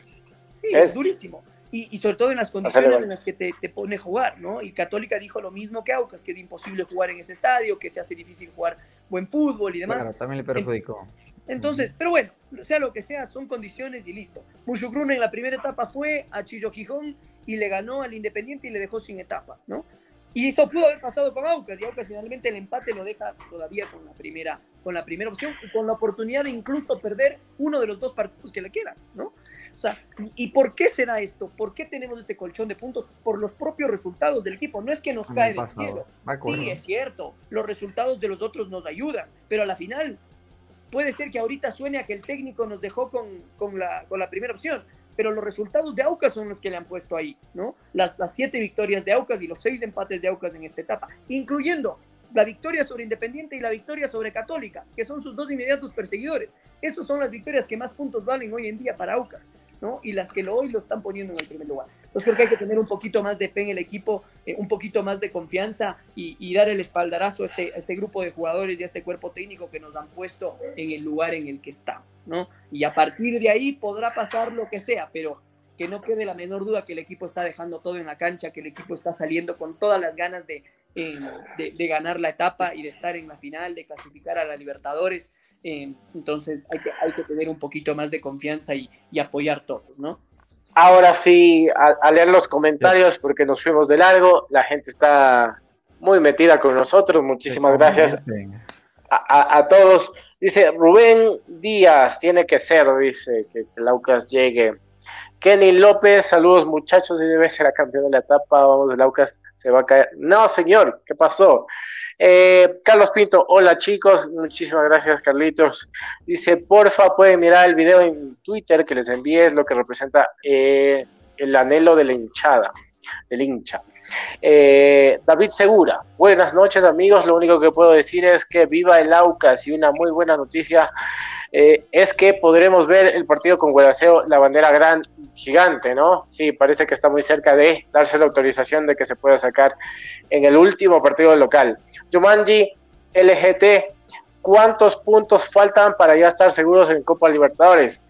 Sí, es, Es- durísimo. Y, y sobre todo en las condiciones en las que te, te pone a jugar, ¿no? Y Católica dijo lo mismo que Aucas, que es imposible jugar en ese estadio, que se hace difícil jugar buen fútbol y demás. Claro, también le perjudicó. Entonces, pero bueno, sea lo que sea, son condiciones y listo. Mushugruna en la primera etapa fue a Chillo Gijón y le ganó al Independiente y le dejó sin etapa, ¿no? Y eso pudo haber pasado con Aucas, y Aucas finalmente el empate lo deja todavía con la primera, con la primera opción y con la oportunidad de incluso perder uno de los dos partidos que le quedan, ¿no? O sea, ¿y, y por qué se da esto? ¿Por qué tenemos este colchón de puntos? Por los propios resultados del equipo. No es que nos cae el del cielo. Sí, es cierto. Los resultados de los otros nos ayudan, pero a la final puede ser que ahorita suene a que el técnico nos dejó con, con, la, con la primera opción, pero los resultados de Aucas son los que le han puesto ahí, ¿no? Las, siete victorias de Aucas y los seis empates de Aucas en esta etapa, incluyendo la victoria sobre Independiente y la victoria sobre Católica, que son sus dos inmediatos perseguidores. Esas son las victorias que más puntos valen hoy en día para Aucas, ¿no? Y las que lo, hoy lo están poniendo en el primer lugar. Entonces creo que hay que tener un poquito más de fe en el equipo, eh, un poquito más de confianza y, dar el espaldarazo a este, este grupo de jugadores y a este cuerpo técnico que nos han puesto en el lugar en el que estamos, ¿no? Y a partir de ahí podrá pasar lo que sea, pero que no quede la menor duda que el equipo está dejando todo en la cancha, que el equipo está saliendo con todas las ganas de, eh, de, ganar la etapa y de estar en la final, de clasificar a la Libertadores. Eh, entonces hay que, que tener un poquito más de confianza y, apoyar todos, ¿no? Ahora sí, a, leer los comentarios porque nos fuimos de largo, la gente está muy metida con nosotros, muchísimas gracias a, todos. Dice Rubén Díaz, tiene que ser, dice, que Laucas llegue Kenny López, saludos muchachos, debe ser campeón de la etapa, vamos, el Aucas se va a caer. No, señor, ¿qué pasó? Eh, Carlos Pinto, hola chicos, muchísimas gracias Carlitos. Dice, porfa, pueden mirar el video en Twitter que les envíe, es lo que representa eh, el anhelo de la hinchada, del hincha. Eh, David Segura, buenas noches amigos, lo único que puedo decir es que viva el Aucas y una muy buena noticia eh, es que podremos ver el partido con Guadaseo, la bandera gran gigante, ¿no? Sí, parece que está muy cerca de darse la autorización de que se pueda sacar en el último partido local. Jumanji, LGT, ¿cuántos puntos faltan para ya estar seguros en Copa Libertadores?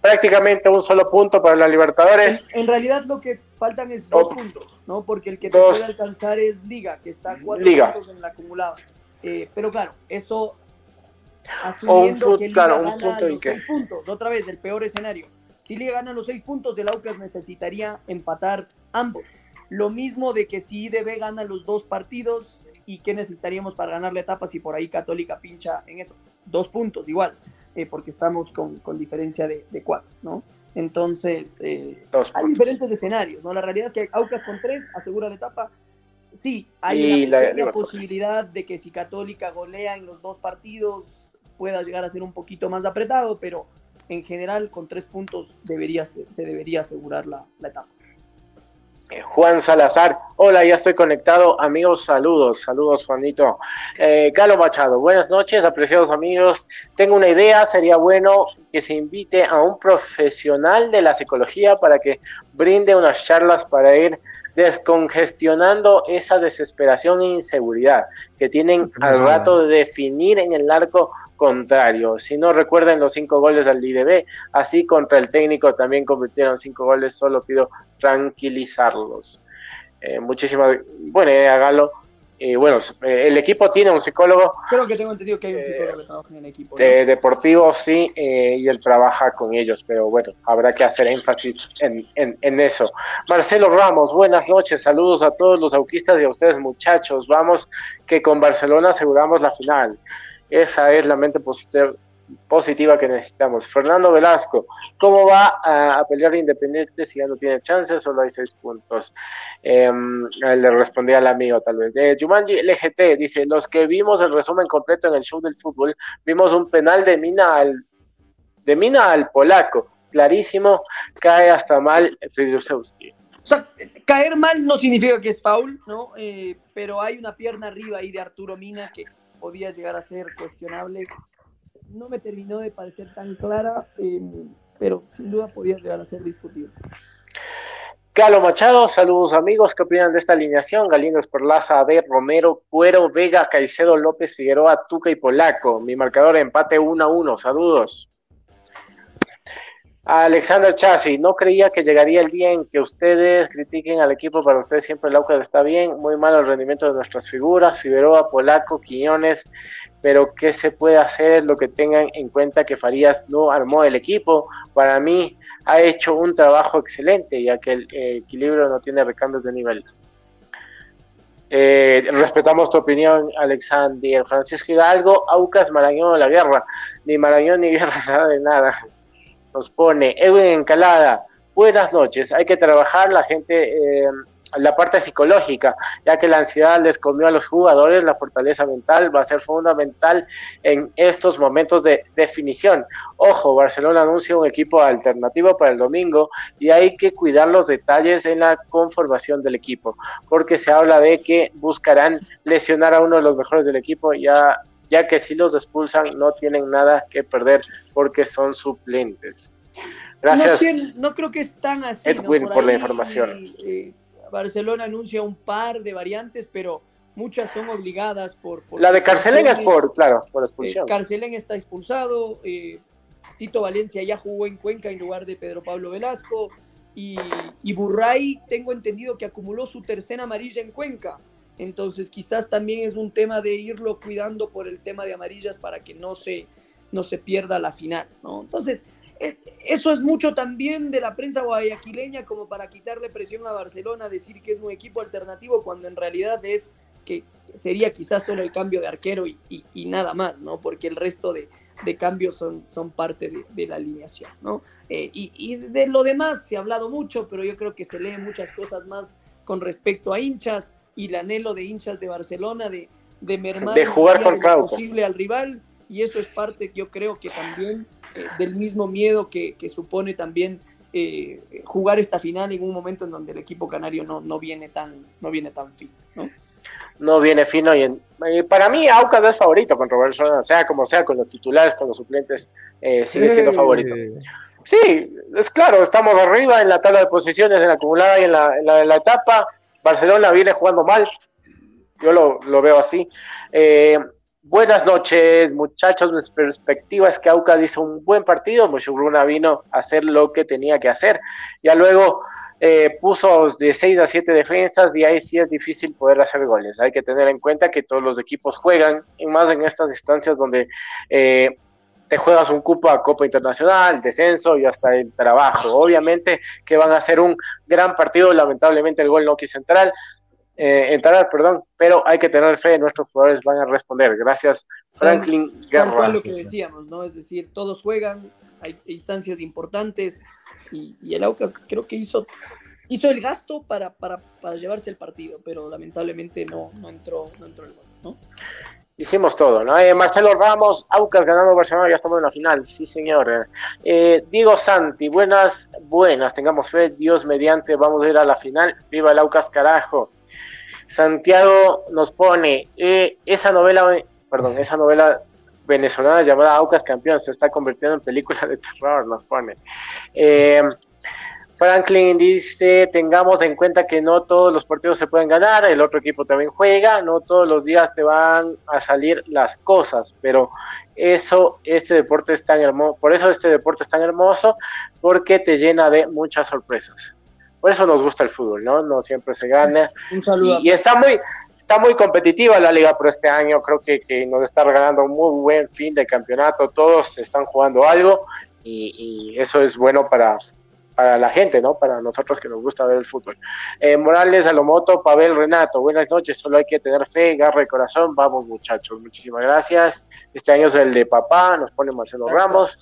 Prácticamente un solo punto para la Libertadores. En, realidad lo que faltan es dos puntos, ¿no? Porque el que te puede alcanzar es Liga, que está cuatro puntos en el acumulado. Eh, pero claro, eso asumiendo que Liga gana los seis puntos. Otra vez, el peor escenario. Si Liga gana los seis puntos, el Aucas necesitaría empatar ambos. Lo mismo de que si IDB gana los dos partidos y qué necesitaríamos para ganar la etapa si por ahí Católica pincha en eso. Dos puntos igual, eh, porque estamos con, con diferencia de, de, cuatro, ¿no? Entonces, eh, hay diferentes escenarios, ¿no? La realidad es que Aucas con tres asegura la etapa. Sí, hay la, posibilidad de que si Católica golea en los dos partidos, pueda llegar a ser un poquito más apretado, pero en general con tres puntos debería, se, debería asegurar la, etapa. Eh, Juan Salazar, hola, ya estoy conectado, amigos, saludos, saludos Juanito. Eh, Galo Machado, buenas noches, apreciados amigos. Tengo una idea, sería bueno que se invite a un profesional de la psicología para que brinde unas charlas para ir descongestionando esa desesperación e inseguridad que tienen al rato de definir en el arco contrario. Si no recuerden los cinco goles al IDB, así contra el técnico también convirtieron cinco goles, solo pido tranquilizarlos. Eh, muchísimas, bueno, hágalo. Y bueno, eh, el equipo tiene un psicólogo. Creo que tengo entendido que hay un psicólogo que trabaja en el equipo. De deportivo, sí, eh, y él trabaja con ellos, pero bueno, habrá que hacer énfasis en, en, eso. Marcelo Ramos, buenas noches, saludos a todos los auquistas y a ustedes muchachos. Vamos, que con Barcelona aseguramos la final. Esa es la mente positiva, que necesitamos. Fernando Velasco, ¿cómo va a, pelear Independiente si ya no tiene chances? Solo hay seis puntos. Em, le respondí al amigo, tal vez. Eh, Jumanji LGT dice: Los que vimos el resumen completo en el show del fútbol, vimos un penal de Mina al, de Mina al polaco. Clarísimo, cae hasta mal Fridusewski. O sea, caer mal no significa que es foul, ¿no? Eh, pero hay una pierna arriba ahí de Arturo Mina que podía llegar a ser cuestionable no me terminó de parecer tan clara, em, pero sin duda podía llegar a ser discutible. Galo Machado, saludos amigos, ¿qué opinan de esta alineación? Galindo Esperlaza, Abel, Romero, Cuero, Vega, Caicedo, López, Figueroa, Tuca y Polaco. Mi marcador empate 1 a 1, saludos. Alexander Chassi, no creía que llegaría el día en que ustedes critiquen al equipo, para ustedes siempre el Aucas está bien, muy malo el rendimiento de nuestras figuras, Figueroa, Polaco, Quiñones, pero ¿qué se puede hacer? Lo que tengan en cuenta que Farías no armó el equipo. Para mí ha hecho un trabajo excelente, ya que el equilibrio no tiene recambios de nivel. Eh, respetamos tu opinión, Alexander. Francisco Hidalgo, Aucas, Marañón la guerra. Ni Marañón ni guerra, nada de nada. Nos pone Edwin Encalada. Buenas noches. Hay que trabajar. La gente eh, la parte psicológica, ya que la ansiedad les comió a los jugadores, la fortaleza mental va a ser fundamental en estos momentos de definición. Ojo, Barcelona anuncia un equipo alternativo para el domingo y hay que cuidar los detalles en la conformación del equipo, porque se habla de que buscarán lesionar a uno de los mejores del equipo, ya, ya que si los expulsan no tienen nada que perder porque son suplentes. Gracias. No, creo que es tan así. Edwin, por, la información. Eh, Barcelona anuncia un par de variantes, pero muchas son obligadas por... la de Carcelén es por, claro, por expulsión. Eh, Carcelén está expulsado, eh, Tito Valencia ya jugó en Cuenca en lugar de Pedro Pablo Velasco, y, y Burray tengo entendido que acumuló su tercera amarilla en Cuenca. Entonces quizás también es un tema de irlo cuidando por el tema de amarillas para que no se, no se pierda la final, ¿no? Entonces, eso es mucho también de la prensa guayaquileña como para quitarle presión a Barcelona, decir que es un equipo alternativo cuando en realidad es que sería quizás solo el cambio de arquero y, nada más, ¿no? Porque el resto de, cambios son, son parte de, la alineación, ¿no? Eh, y, de lo demás se ha hablado mucho, pero yo creo que se leen muchas cosas más con respecto a hinchas y el anhelo de hinchas de Barcelona de, de mermar de jugar con posible al rival y eso es parte, yo creo que también eh, del mismo miedo que, supone también eh, jugar esta final en un momento en donde el equipo canario no, no viene tan no viene tan fino, ¿no? No viene fino y, para mí Aucas es favorito contra Barcelona, sea como sea, con los titulares, con los suplentes, eh, sigue siendo favorito. Sí, es claro, estamos arriba en la tabla de posiciones, en la acumulada y en la, en la, etapa. Barcelona viene jugando mal, yo lo, lo veo así. Eh, Buenas noches, muchachos. Mi perspectiva es que Aucas hizo un buen partido. Mushugruna vino a hacer lo que tenía que hacer. Ya luego eh, puso de 6 a 7 defensas y ahí sí es difícil poder hacer goles. Hay que tener en cuenta que todos los equipos juegan, y más en estas instancias donde eh, te juegas un cupo a Copa Internacional, descenso y hasta el trabajo. Obviamente que van a hacer un gran partido. Lamentablemente el gol no quiso entrar eh, entrar, perdón, pero hay que tener fe, nuestros jugadores van a responder. Gracias, Franklin Guerra. lo que decíamos, ¿no? Es decir, todos juegan, hay instancias importantes y, el Aucas creo que hizo, hizo el gasto para, para, llevarse el partido, pero lamentablemente no, no, entró, no entró el gol, ¿no? Hicimos todo, ¿no? Eh, Marcelo Ramos, Aucas ganando Barcelona, ya estamos en la final, sí señor. Eh, Diego Santi, buenas, buenas, tengamos fe, Dios mediante, vamos a ir a la final, viva el Aucas carajo. Santiago nos pone eh, esa novela, perdón, esa novela venezolana llamada Aucas Campeón se está convirtiendo en película de terror, nos pone. Franklin dice, tengamos en cuenta que no todos los partidos se pueden ganar, el otro equipo también juega, no todos los días te van a salir las cosas, pero eso, este deporte es tan hermoso, por eso este deporte es tan hermoso, porque te llena de muchas sorpresas. Por eso nos gusta el fútbol, ¿no? No siempre se gana. Un saludo. Y, está muy está muy competitiva la liga, pero este año creo que, que, nos está regalando un muy buen fin de campeonato. Todos están jugando algo y, eso es bueno para, para la gente, ¿no? Para nosotros que nos gusta ver el fútbol. Eh, Morales, Alomoto, Pavel, Renato, buenas noches. Solo hay que tener fe, garra y corazón. Vamos, muchachos. Muchísimas gracias. Este año es el de papá, nos pone Marcelo Ramos.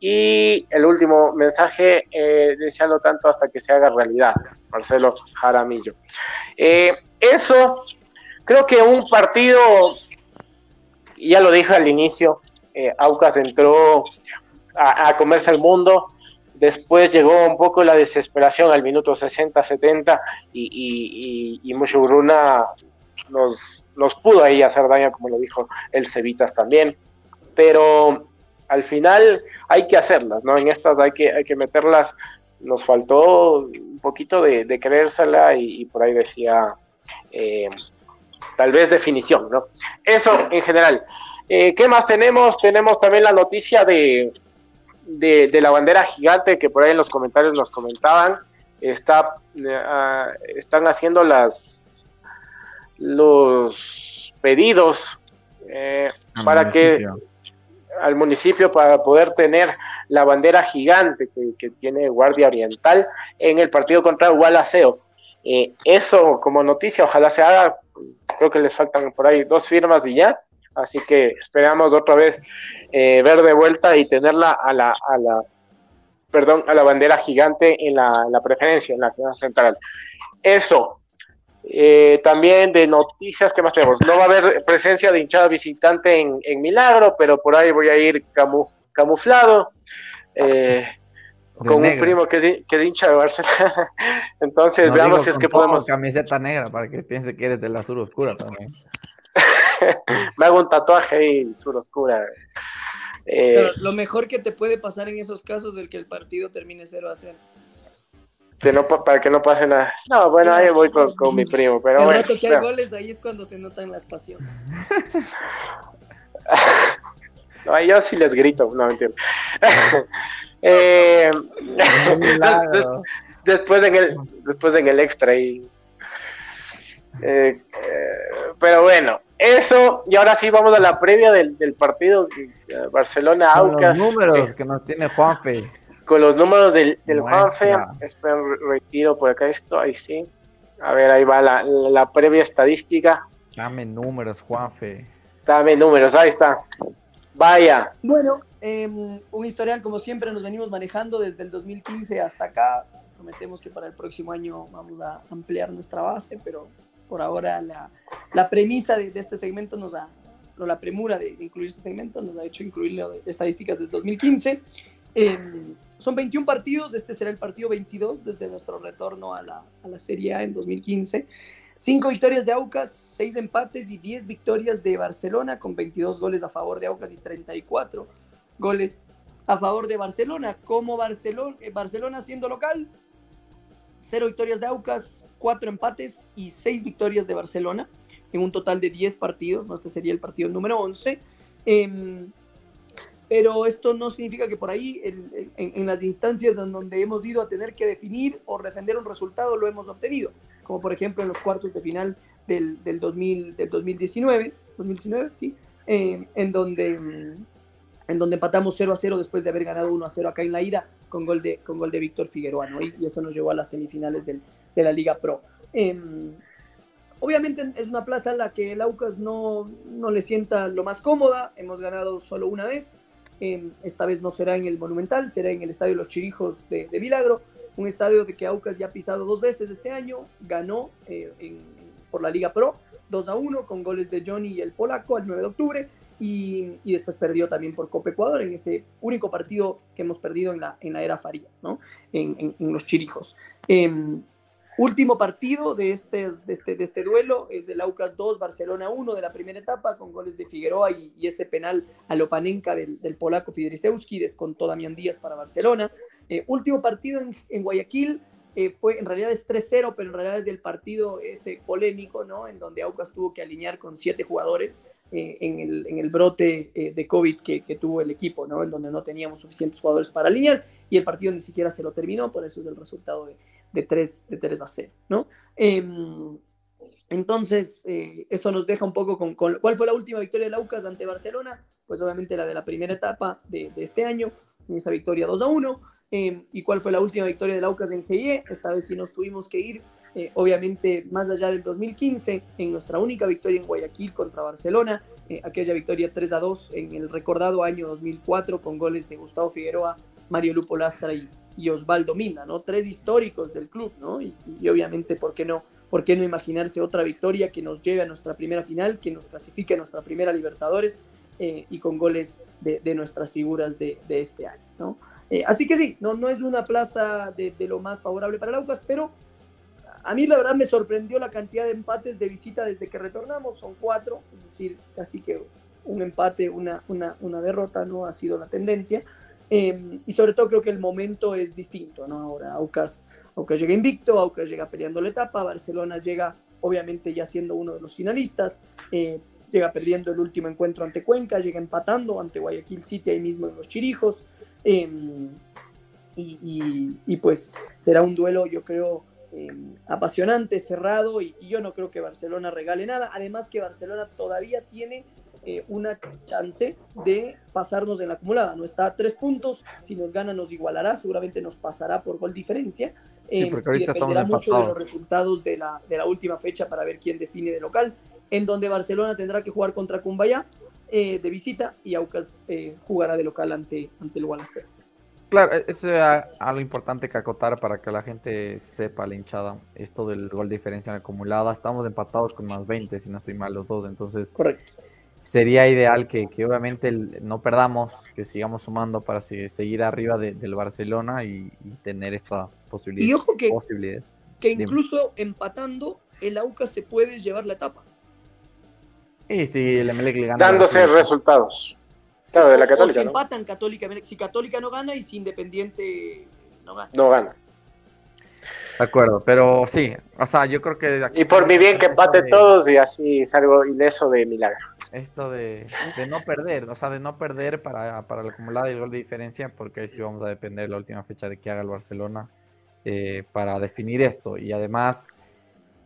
Y el último mensaje, eh, desearlo tanto hasta que se haga realidad, Marcelo Jaramillo. Eh, eso, creo que un partido, ya lo dije al inicio, eh, Aucas entró a, comerse el mundo, después llegó un poco la desesperación al minuto 60-70 y, y, nos pudo ahí hacer daño, como lo dijo el Cevitas también, pero al final hay que hacerlas, ¿no? En estas hay que, hay que meterlas. Nos faltó un poquito de, creérsela y, por ahí decía, eh, tal vez definición, ¿no? Eso en general. Eh, ¿Qué más tenemos? Tenemos también la noticia de, de, la bandera gigante que por ahí en los comentarios nos comentaban. Está, eh, están haciendo las los pedidos para que al municipio para poder tener la bandera gigante que, tiene Guardia Oriental en el partido contra Gualaceo. Eh, eso como noticia, ojalá se haga, creo que les faltan por ahí dos firmas y ya, así que esperamos otra vez eh, ver de vuelta y tenerla a la, a la, perdón, a la bandera gigante en la, la preferencia, en la final central. Eso. Eh, también de noticias, ¿qué más tenemos? No va a haber presencia de hinchada visitante en, en Milagro, pero por ahí voy a ir camu, camuflado. Eh, con un primo que, es que hincha de Barcelona. Entonces, No veamos si es que podemos. Camiseta negra para que piense que eres del azul oscura también. Me hago un tatuaje ahí, sur oscura. Eh, Pero lo mejor que te puede pasar en esos casos es el que el partido termine 0 a 0. que no, pa- para que no pase nada. No, bueno, ahí voy con, con mi primo, pero el bueno. rato que hay goles, ahí es cuando se notan las pasiones. No, yo sí les grito, no mentira. Eh, después en el después en el extra y eh, pero bueno eso y ahora sí vamos a la previa del, del partido eh, Barcelona Con los números eh, que nos tiene Juanfe. con los números del. Juanfe espera re- retiro por acá esto ahí sí a ver ahí va la, la previa estadística Dame números, Juanfe. dame números ahí está vaya Bueno, eh, un historial como siempre nos venimos manejando desde el 2015 hasta acá. Prometemos que para el próximo año vamos a ampliar nuestra base, pero por ahora la, la premisa de, de este segmento nos ha, o la premura de, de incluir este segmento nos ha hecho incluir estadísticas del 2015. Eh, son 21 partidos, este será el partido 22 desde nuestro retorno a la, a la Serie A en 2015. Cinco victorias de Aucas, seis empates y 10 victorias de Barcelona, con 22 goles a favor de Aucas y 34 goles a favor de Barcelona. Como Barcelona, eh, Barcelona siendo local, cero victorias de Aucas, cuatro empates y seis victorias de Barcelona, en un total de 10 partidos, ¿no? este sería el partido número 11. Em, pero esto no significa que por ahí, el- en, en las instancias donde hemos ido a tener que definir o defender un resultado, lo hemos obtenido, como por ejemplo en los cuartos de final del, del, 2000, del 2019, 2019, sí, eh, en, donde, en donde empatamos 0 a 0 después de haber ganado 1 a 0 acá en la ida con gol de, con gol de Víctor Figueroa, ¿no? y, y eso nos llevó a las semifinales del- de la Liga Pro. Em, Obviamente es una plaza a la que el Aucas no, no le sienta lo más cómoda. Hemos ganado solo una vez. Eh, esta vez no será en el Monumental, será en el Estadio Los Chirijos de, de Milagro. Un estadio de que Aucas ya ha pisado dos veces este año. Ganó eh, por la Liga Pro 2 a 1 con goles de Johnny y el polaco al 9 de octubre. Y, y después perdió también por Copa Ecuador en ese único partido que hemos perdido en la, en la era Farías, ¿no? en, en- en Los Chirijos. Em, Último partido de este, este, este duelo es del Aucas 2, Barcelona 1 de la primera etapa, con goles de Figueroa y, ese penal a Lopanenka del, polaco Fidrisewski, descontó Damián Díaz para Barcelona. Eh, último partido en, en Guayaquil, eh, fue, en realidad es 3-0, pero en realidad es del partido ese polémico, ¿no? En donde Aucas tuvo que alinear con siete jugadores eh, en, el, en el brote de COVID que, que tuvo el equipo, ¿no? En donde no teníamos suficientes jugadores para alinear y el partido ni siquiera se lo terminó, por eso es el resultado de, de 3, de 3 a 0, ¿no? Em, entonces, eh, eso nos deja un poco con, ¿Cuál fue la última victoria de Aucas ante Barcelona? Pues obviamente la de la primera etapa de, este año, esa victoria 2 a 1. Em, ¿Y cuál fue la última victoria del Aucas en GIE? Esta vez sí nos tuvimos que ir, eh, obviamente, más allá del 2015, en nuestra única victoria en Guayaquil contra Barcelona, eh, aquella victoria 3 a 2 en el recordado año 2004 con goles de Gustavo Figueroa, Mario Lupo Lastra y, Osvaldo Mina, ¿no? Tres históricos del club, ¿no? Y, obviamente, ¿por qué no? ¿Por qué no imaginarse otra victoria que nos lleve a nuestra primera final, que nos clasifique a nuestra primera Libertadores eh, y con goles de, nuestras figuras de, este año, ¿no? Eh, así que sí, no, no es una plaza de, lo más favorable para el Aucas, pero a mí la verdad me sorprendió la cantidad de empates de visita desde que retornamos, son cuatro, es decir, casi que un empate, una, una, una derrota, ¿no? Ha sido la tendencia. Eh, y sobre todo creo que el momento es distinto, ¿no? Ahora Aucas, Aucas llega invicto, Aucas llega peleando la etapa, Barcelona llega obviamente ya siendo uno de los finalistas, eh, llega perdiendo el último encuentro ante Cuenca, llega empatando ante Guayaquil City ahí mismo en los Chirijos. eh, y, pues será un duelo, yo creo, eh, apasionante, cerrado, y, y yo no creo que Barcelona regale nada. Además que Barcelona todavía tiene eh, una chance de pasarnos en la acumulada. No está a tres puntos, si nos gana nos igualará, seguramente nos pasará por gol diferencia. Sí, eh, porque y ahorita dependerá estamos mucho de los resultados de la, de la última fecha para ver quién define de local, en donde Barcelona tendrá que jugar contra Cumbayá eh, de visita y Aucas eh, jugará de local ante, ante el Gualaceo. Claro, e-, eso era algo importante que acotar para que la gente sepa la hinchada. Esto del gol de diferencia acumulada. Estamos empatados con más 20, si no estoy mal los dos. Entonces, Correcto. Sería ideal que, que obviamente el- no perdamos, que sigamos sumando para se- seguir arriba de- del Barcelona y, y tener esta posibilidad. Y ojo que, posibilidad. que dime. incluso empatando, el Aucas se puede llevar la etapa. Y si el Emelec le gana. Dándose resultados. Claro, de la O- o Católica, si ¿no? empatan Católica, si Católica no gana y si Independiente no gana. No gana. De acuerdo, pero sí, o sea, yo creo que. aquí Y por mi bien que empate de- todos y así salgo ileso de milagro. Esto de, de no perder, o sea, de no perder para, para el acumulado y el gol de diferencia, porque ahí sí vamos a depender la última fecha de que haga el Barcelona eh, para definir esto. Y además,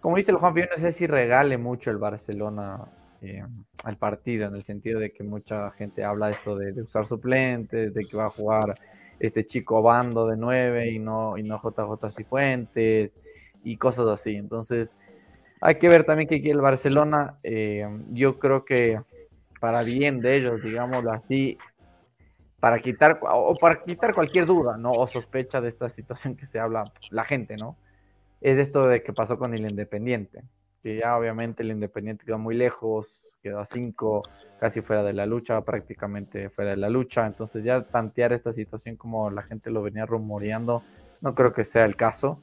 como dice el Juan, yo no sé si regale mucho el Barcelona eh, al partido, en el sentido de que mucha gente habla de esto de, de usar suplentes, de que va a jugar este chico bando de 9 y no, y no JJ Cifuentes y cosas así. Entonces, hay que ver también que aquí el Barcelona, eh, yo creo que para bien de ellos, digámoslo así, para quitar o para quitar cualquier duda, ¿no? O sospecha de esta situación que se habla la gente, ¿no? Es esto de que pasó con el Independiente, que ya obviamente el Independiente quedó muy lejos, quedó a cinco, casi fuera de la lucha, prácticamente fuera de la lucha, entonces ya tantear esta situación como la gente lo venía rumoreando, no creo que sea el caso.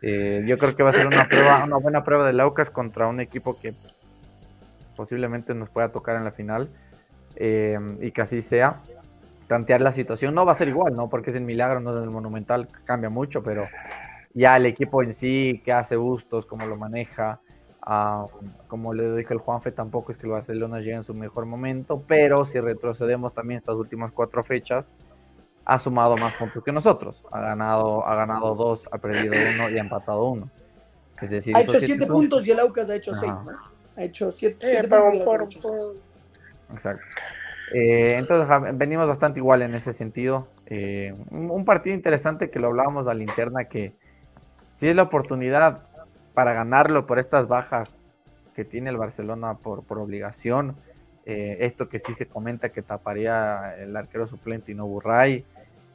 Eh, yo creo que va a ser una prueba, una buena prueba de Laucas contra un equipo que posiblemente nos pueda tocar en la final eh, y que así sea. Tantear la situación no va a ser igual, ¿no? Porque es el milagro, no es el monumental, cambia mucho, pero ya el equipo en sí, qué hace Bustos, cómo lo maneja, ah, como le dije el Juanfe, tampoco es que el Barcelona llegue en su mejor momento, pero si retrocedemos también estas últimas cuatro fechas, ha sumado más puntos que nosotros. Ha ganado, ha ganado dos, ha perdido uno y ha empatado uno. Es decir, Ha hecho siete puntos y el Aucas ha hecho Ajá. seis, ¿no? Ha hecho siete, Eh, siete puntos por- hecho seis. Exacto. Eh, entonces venimos bastante igual en ese sentido. Eh, un, un partido interesante que lo hablábamos a la interna que si es la oportunidad para ganarlo por estas bajas que tiene el Barcelona por, por obligación. eh, esto que sí se comenta que taparía el arquero suplente y no Burray,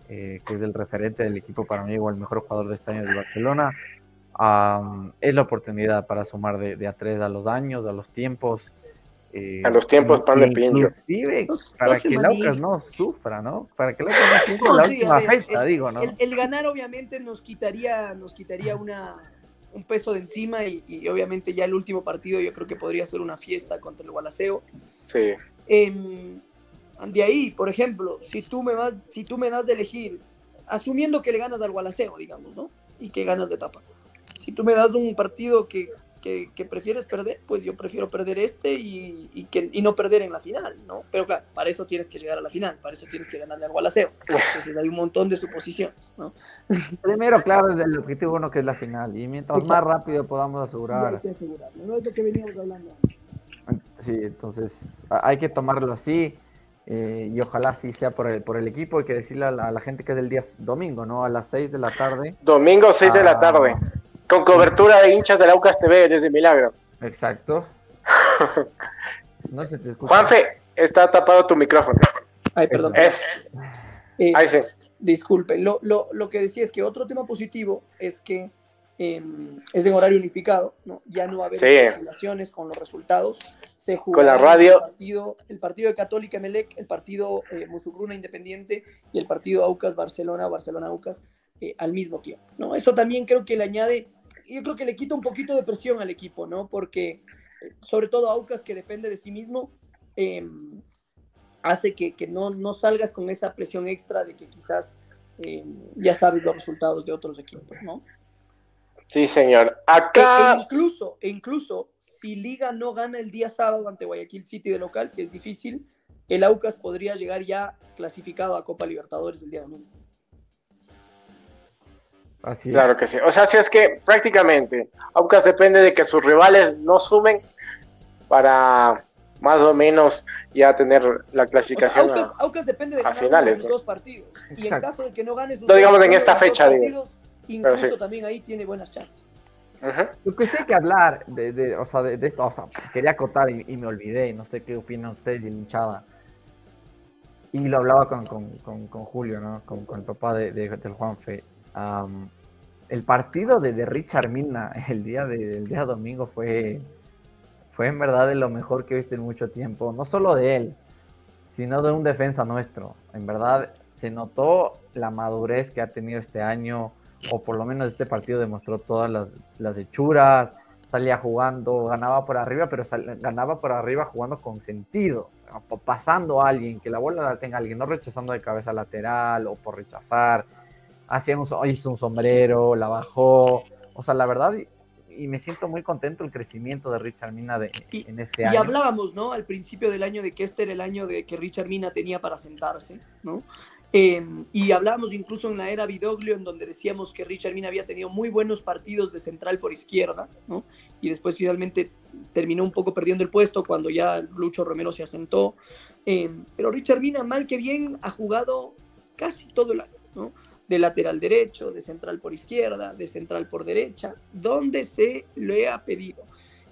eh, que es el referente del equipo para mí o el mejor jugador de este año del Barcelona. Am, es la oportunidad para sumar de, de a tres a los años, a los tiempos. eh, A los tiempos, pan de pincho. Inclusive para que el semanillas. Aucas no sufra, ¿no? Para que el Aucas no sufra No, la sí, última ver, fecha, el- digo, ¿no? El, el ganar obviamente nos quitaría, nos quitaría una, un peso de encima y, y obviamente ya el último partido yo creo que podría ser una fiesta contra el Gualaceo. Sí. Em, de ahí, por ejemplo, si tú me vas, si tú me das de elegir, asumiendo que le ganas al Gualaceo, digamos, ¿no? Y que ganas de etapa. Si tú me das un partido que, que, que prefieres perder, pues yo prefiero perder este y, y que, y no perder en la final, ¿no? Pero claro, para eso tienes que llegar a la final, para eso tienes que ganarle al Gualaceo. Entonces hay un montón de suposiciones, ¿no? Primero, claro, es el objetivo uno que es la final. Y mientras más rápido podamos Y hay asegurar. que asegurarlo, ¿no? Es lo que veníamos hablando. Sí, entonces hay que tomarlo así. eh, y ojalá sí sea por el, por el equipo. Hay que decirle a la, a la gente que es el día domingo, ¿no? A las 6 de la tarde. Domingo 6 de la Ah. tarde. Con cobertura de hinchas del Aucas TV desde Milagro. Exacto. No se te escucha. Juanfe, está tapado tu micrófono. Ay, perdón. Es, Eh, ahí sí. Disculpen, lo, lo, lo que decía es que otro tema positivo es que em, es en horario unificado, ¿no? Ya no va a haber Sí. especulaciones con los resultados. Se Con la jugará radio. El partido, el partido de Católica Melec, el partido eh, Musurruna Independiente y el partido Aucas Barcelona, Barcelona Aucas eh, al mismo tiempo, ¿no? Eso también creo que le añade, yo creo que le quita un poquito de presión al equipo, ¿no? Porque eh, sobre todo Aucas que depende de sí mismo, em, hace que, que no, no salgas con esa presión extra de que quizás eh, ya sabes los resultados de otros equipos, ¿no? Sí, señor. E, e Acá, incluso, e incluso, si Liga no gana el día sábado ante Guayaquil City de local, que es difícil, el Aucas podría llegar ya clasificado a Copa Libertadores el día domingo. Así es. claro que sí. O sea, si es que prácticamente Aucas depende de que sus rivales no sumen para más o menos ya tener la O sea, clasificación. Aucas, a- Aucas depende de a ganar finales, ¿no? los dos partidos. Y en caso de que no gane sus No digamos en esta los dos fecha, digo. partidos, incluso sí. también ahí tiene buenas chances. Lo que sí hay que hablar de, de- o sea, de, de esto, o sea, quería acotar y, y me olvidé, no sé qué opinan ustedes y la hinchada. Y lo hablaba con, con, con, con Julio, ¿no? Con, con, el papá de, de, del Juanfe. El partido de, Richard Mina el día, de, día domingo fue, fue en verdad de lo mejor que he visto en mucho tiempo. No solo de él, sino de un defensa nuestro. En verdad se notó la madurez que ha tenido este año, o por lo menos este partido demostró todas las, las hechuras, salía jugando, ganaba por arriba, pero sal, ganaba por arriba jugando con sentido, pasando a alguien, que la bola la tenga alguien, no rechazando de cabeza lateral o por rechazar, hacía un, hizo un sombrero, la bajó, o sea, la verdad, y me siento muy contento el crecimiento de Richard Mina de, y, en este y año. Y hablábamos, ¿no? Al principio del año de que este era el año de que Richard Mina tenía para sentarse, ¿no? Eh, y hablábamos incluso en la era Vidoglio, en donde decíamos que Richard Mina había tenido muy buenos partidos de central por izquierda, ¿no? Y después finalmente terminó un poco perdiendo el puesto cuando ya Lucho Romero se asentó. Eh, pero Richard Mina, mal que bien, ha jugado casi todo el año, ¿no? De lateral derecho, de central por izquierda, de central por derecha, donde se le ha pedido.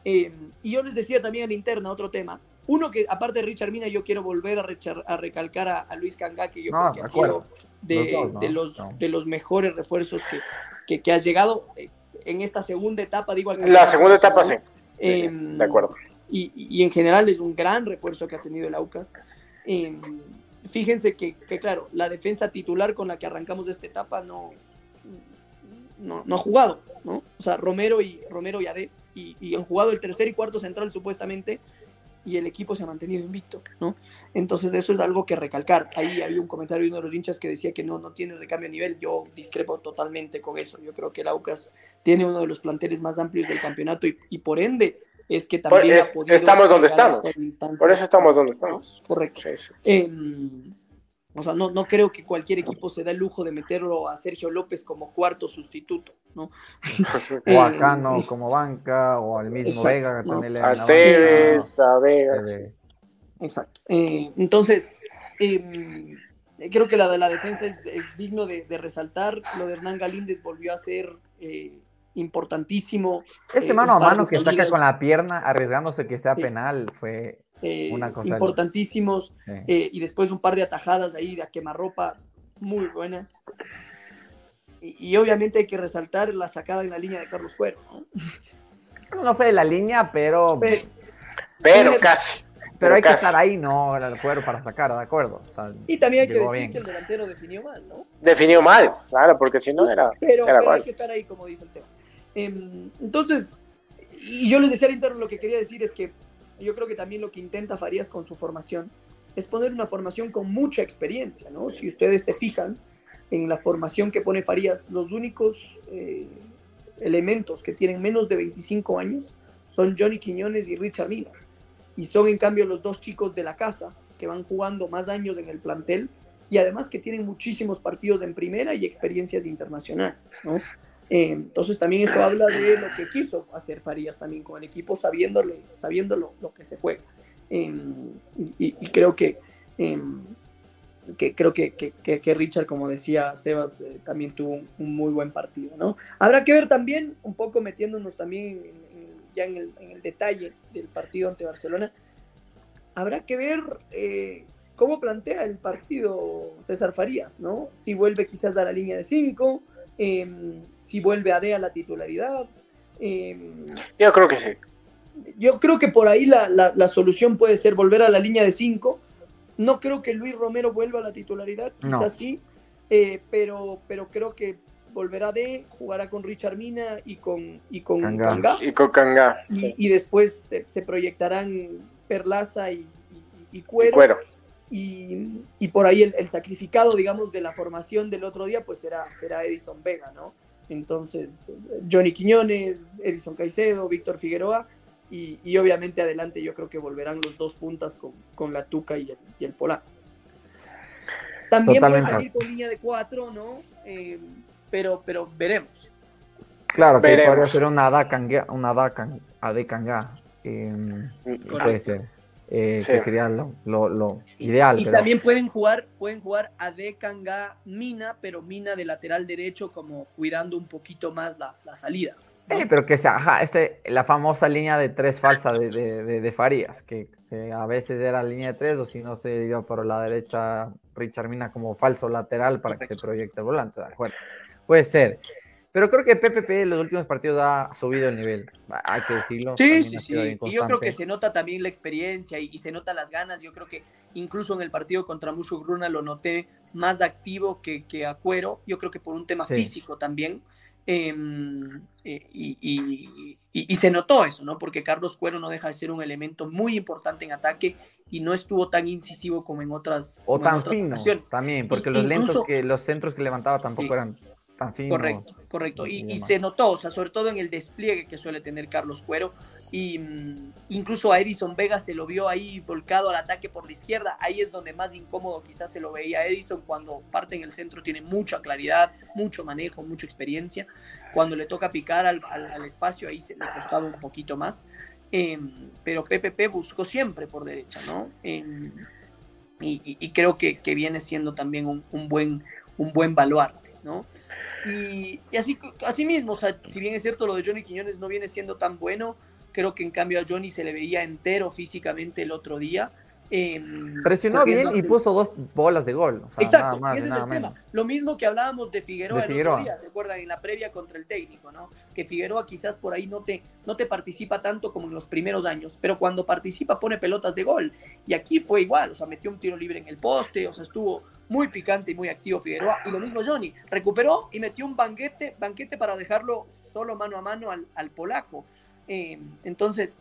Eh, y yo les decía también en la interna otro tema, uno que, aparte de Richard Mina, yo quiero volver a, rechar, a recalcar a, a, Luis Cangá, que yo no, creo que ha sido de los, dos, no, de, los, no. de los mejores refuerzos que, que, que has llegado eh, en esta segunda etapa, digo. Al La segunda etapa, sí. Eh, sí, de acuerdo. Y, y, en general es un gran refuerzo que ha tenido el Aucas. Eh, fíjense que, claro, la defensa titular con la que arrancamos esta etapa no, no, ha jugado, ¿no? O sea, Romero y, Romero y Ade, y han jugado el tercer y cuarto central supuestamente, y el equipo se ha mantenido invicto, ¿no? Entonces eso es algo que recalcar. Ahí había un comentario de uno de los hinchas que decía que no, no tiene recambio a nivel. Yo discrepo totalmente con eso. Yo creo que el Aucas tiene uno de los planteles más amplios del campeonato y, y por ende es que también es, ha podido estamos donde estamos. Por eso estamos donde estamos. ¿no? Correcto. Sí, sí. Eh, o sea, no, no creo que cualquier equipo se da el lujo de meterlo a Sergio López como cuarto sustituto, ¿no? o a Cano eh, como banca, o al mismo exacto, Vega. ¿no? Le a Tevez, a. Tevez. Exacto. Eh, entonces, eh, creo que la de la defensa es, es digno de, de, resaltar. Lo de Hernán Galíndez volvió a ser eh, importantísimo. Ese mano a mano que saca con la pierna, arriesgándose que sea penal, fue eh, una cosa importantísimos eh, y después un par de atajadas ahí de a quemarropa muy buenas. Y, y, obviamente hay que resaltar la sacada en la línea de Carlos Cuero. ¿no? No fue de la línea, pero. Pero, Pero casi. Pero pero hay que estar ahí, no, el cuero para sacar, ¿de acuerdo? O sea, y también hay que decir bien. que el delantero definió mal, ¿no? Definió mal, claro, porque si no era. Pero, era pero hay que estar ahí, como dice el Sebas. Em, entonces, y yo les decía al interno, lo que quería decir es que yo creo que también lo que intenta Farías con su formación es poner una formación con mucha experiencia, ¿no? Si ustedes se fijan en la formación que pone Farías, los únicos eh, elementos que tienen menos de 25 años son Johnny Quiñones y Richard Mina. Y son en cambio los dos chicos de la casa que van jugando más años en el plantel y además que tienen muchísimos partidos en primera y experiencias internacionales, ¿no? Eh, entonces también eso habla de lo que quiso hacer Farías también con el equipo, sabiéndole, sabiendo lo, lo que se juega. Eh, y, y, creo que, eh, que creo que, que, que, Richard, como decía Sebas, eh, también tuvo un, un, muy buen partido. ¿no? Habrá que ver también, un poco metiéndonos también en, en, ya en el, en el, detalle del partido ante Barcelona, habrá que ver eh, cómo plantea el partido César Farías, ¿no? Si vuelve quizás a la línea de 5, eh, si vuelve a D a la titularidad. Eh, yo creo que sí. Yo creo que por ahí la, la, la solución puede ser volver a la línea de 5. No creo que Luis Romero vuelva a la titularidad, quizás no. sí, eh, pero, pero creo que volverá de, jugará con Richard Mina y con, y con Kanga. Kanga. Y con Kanga. Y, sí. y, después se, se, proyectarán Perlaza y, y, y Cuero. Y cuero. Y, y, por ahí el, el, sacrificado, digamos, de la formación del otro día, pues será, será Edison Vega, ¿no? Entonces, Johnny Quiñones, Edison Caicedo, Víctor Figueroa, y, y, obviamente adelante yo creo que volverán los dos puntas con, con la Tuca y el, y el Polaco. También Totalmente. puede salir con línea de cuatro, ¿no? Eh, pero, pero veremos. Claro, que veremos. podría ser una Adakanga, una Adekanga. Eh, puede ser. Eh, sí. que sería lo, lo, lo ideal. Y, y pero... también pueden jugar, pueden jugar a Dekanga Mina, pero Mina de lateral derecho, como cuidando un poquito más la, la salida. Sí, pero que sea, ajá, ese, la famosa línea de tres falsa de, de, de, Farías, que, que, a veces era línea de tres, o si no se iba por la derecha, Richard Mina como falso lateral para que se proyecte el volante, ¿de acuerdo? Puede ser. Pero creo que PPP en los últimos partidos ha subido el nivel, hay que decirlo. Sí, sí, sí. Y yo creo que se nota también la experiencia y, se nota las ganas. Yo creo que incluso en el partido contra Mushu Gruna lo noté más activo que, que Acuero. Yo creo que por un tema físico también. Em, eh, y, y, se notó eso, ¿no? Porque Carlos Cuero no deja de ser un elemento muy importante en ataque y no estuvo tan incisivo como en otras O tan fino también, porque los lentos que los centros que levantaba tampoco eran Correcto, correcto. Y, se notó, o sea, sobre todo en el despliegue que suele tener Carlos Cuero. Y mm, incluso a Edison Vega se lo vio ahí volcado al ataque por la izquierda. Ahí es donde más incómodo quizás se lo veía Edison cuando parte en el centro, tiene mucha claridad, mucho manejo, mucha experiencia. Cuando le toca picar al, espacio, ahí se le costaba un poquito más. Em, pero PPP buscó siempre por derecha, ¿no? Em, y, creo que, viene siendo también un, un, buen, un buen baluarte, ¿no? Y, así, mismo, o sea, si bien es cierto lo de Johnny Quiñones no viene siendo tan bueno, creo que en cambio a Johnny se le veía entero físicamente el otro día. Em, Presionó bien y puso dos bolas de gol. Exacto, y ese es el tema. Lo mismo que hablábamos de Figueroa, el otro día, ¿se acuerdan? En la previa contra el técnico, ¿no? Que Figueroa quizás por ahí no te, no te participa tanto como en los primeros años, pero cuando participa pone pelotas de gol. Y aquí fue igual, o sea, metió un tiro libre en el poste, o sea, estuvo muy picante y muy activo Figueroa. Y lo mismo Johnny, recuperó y metió un banquete, banquete para dejarlo solo mano a mano al, polaco. Eh, entonces,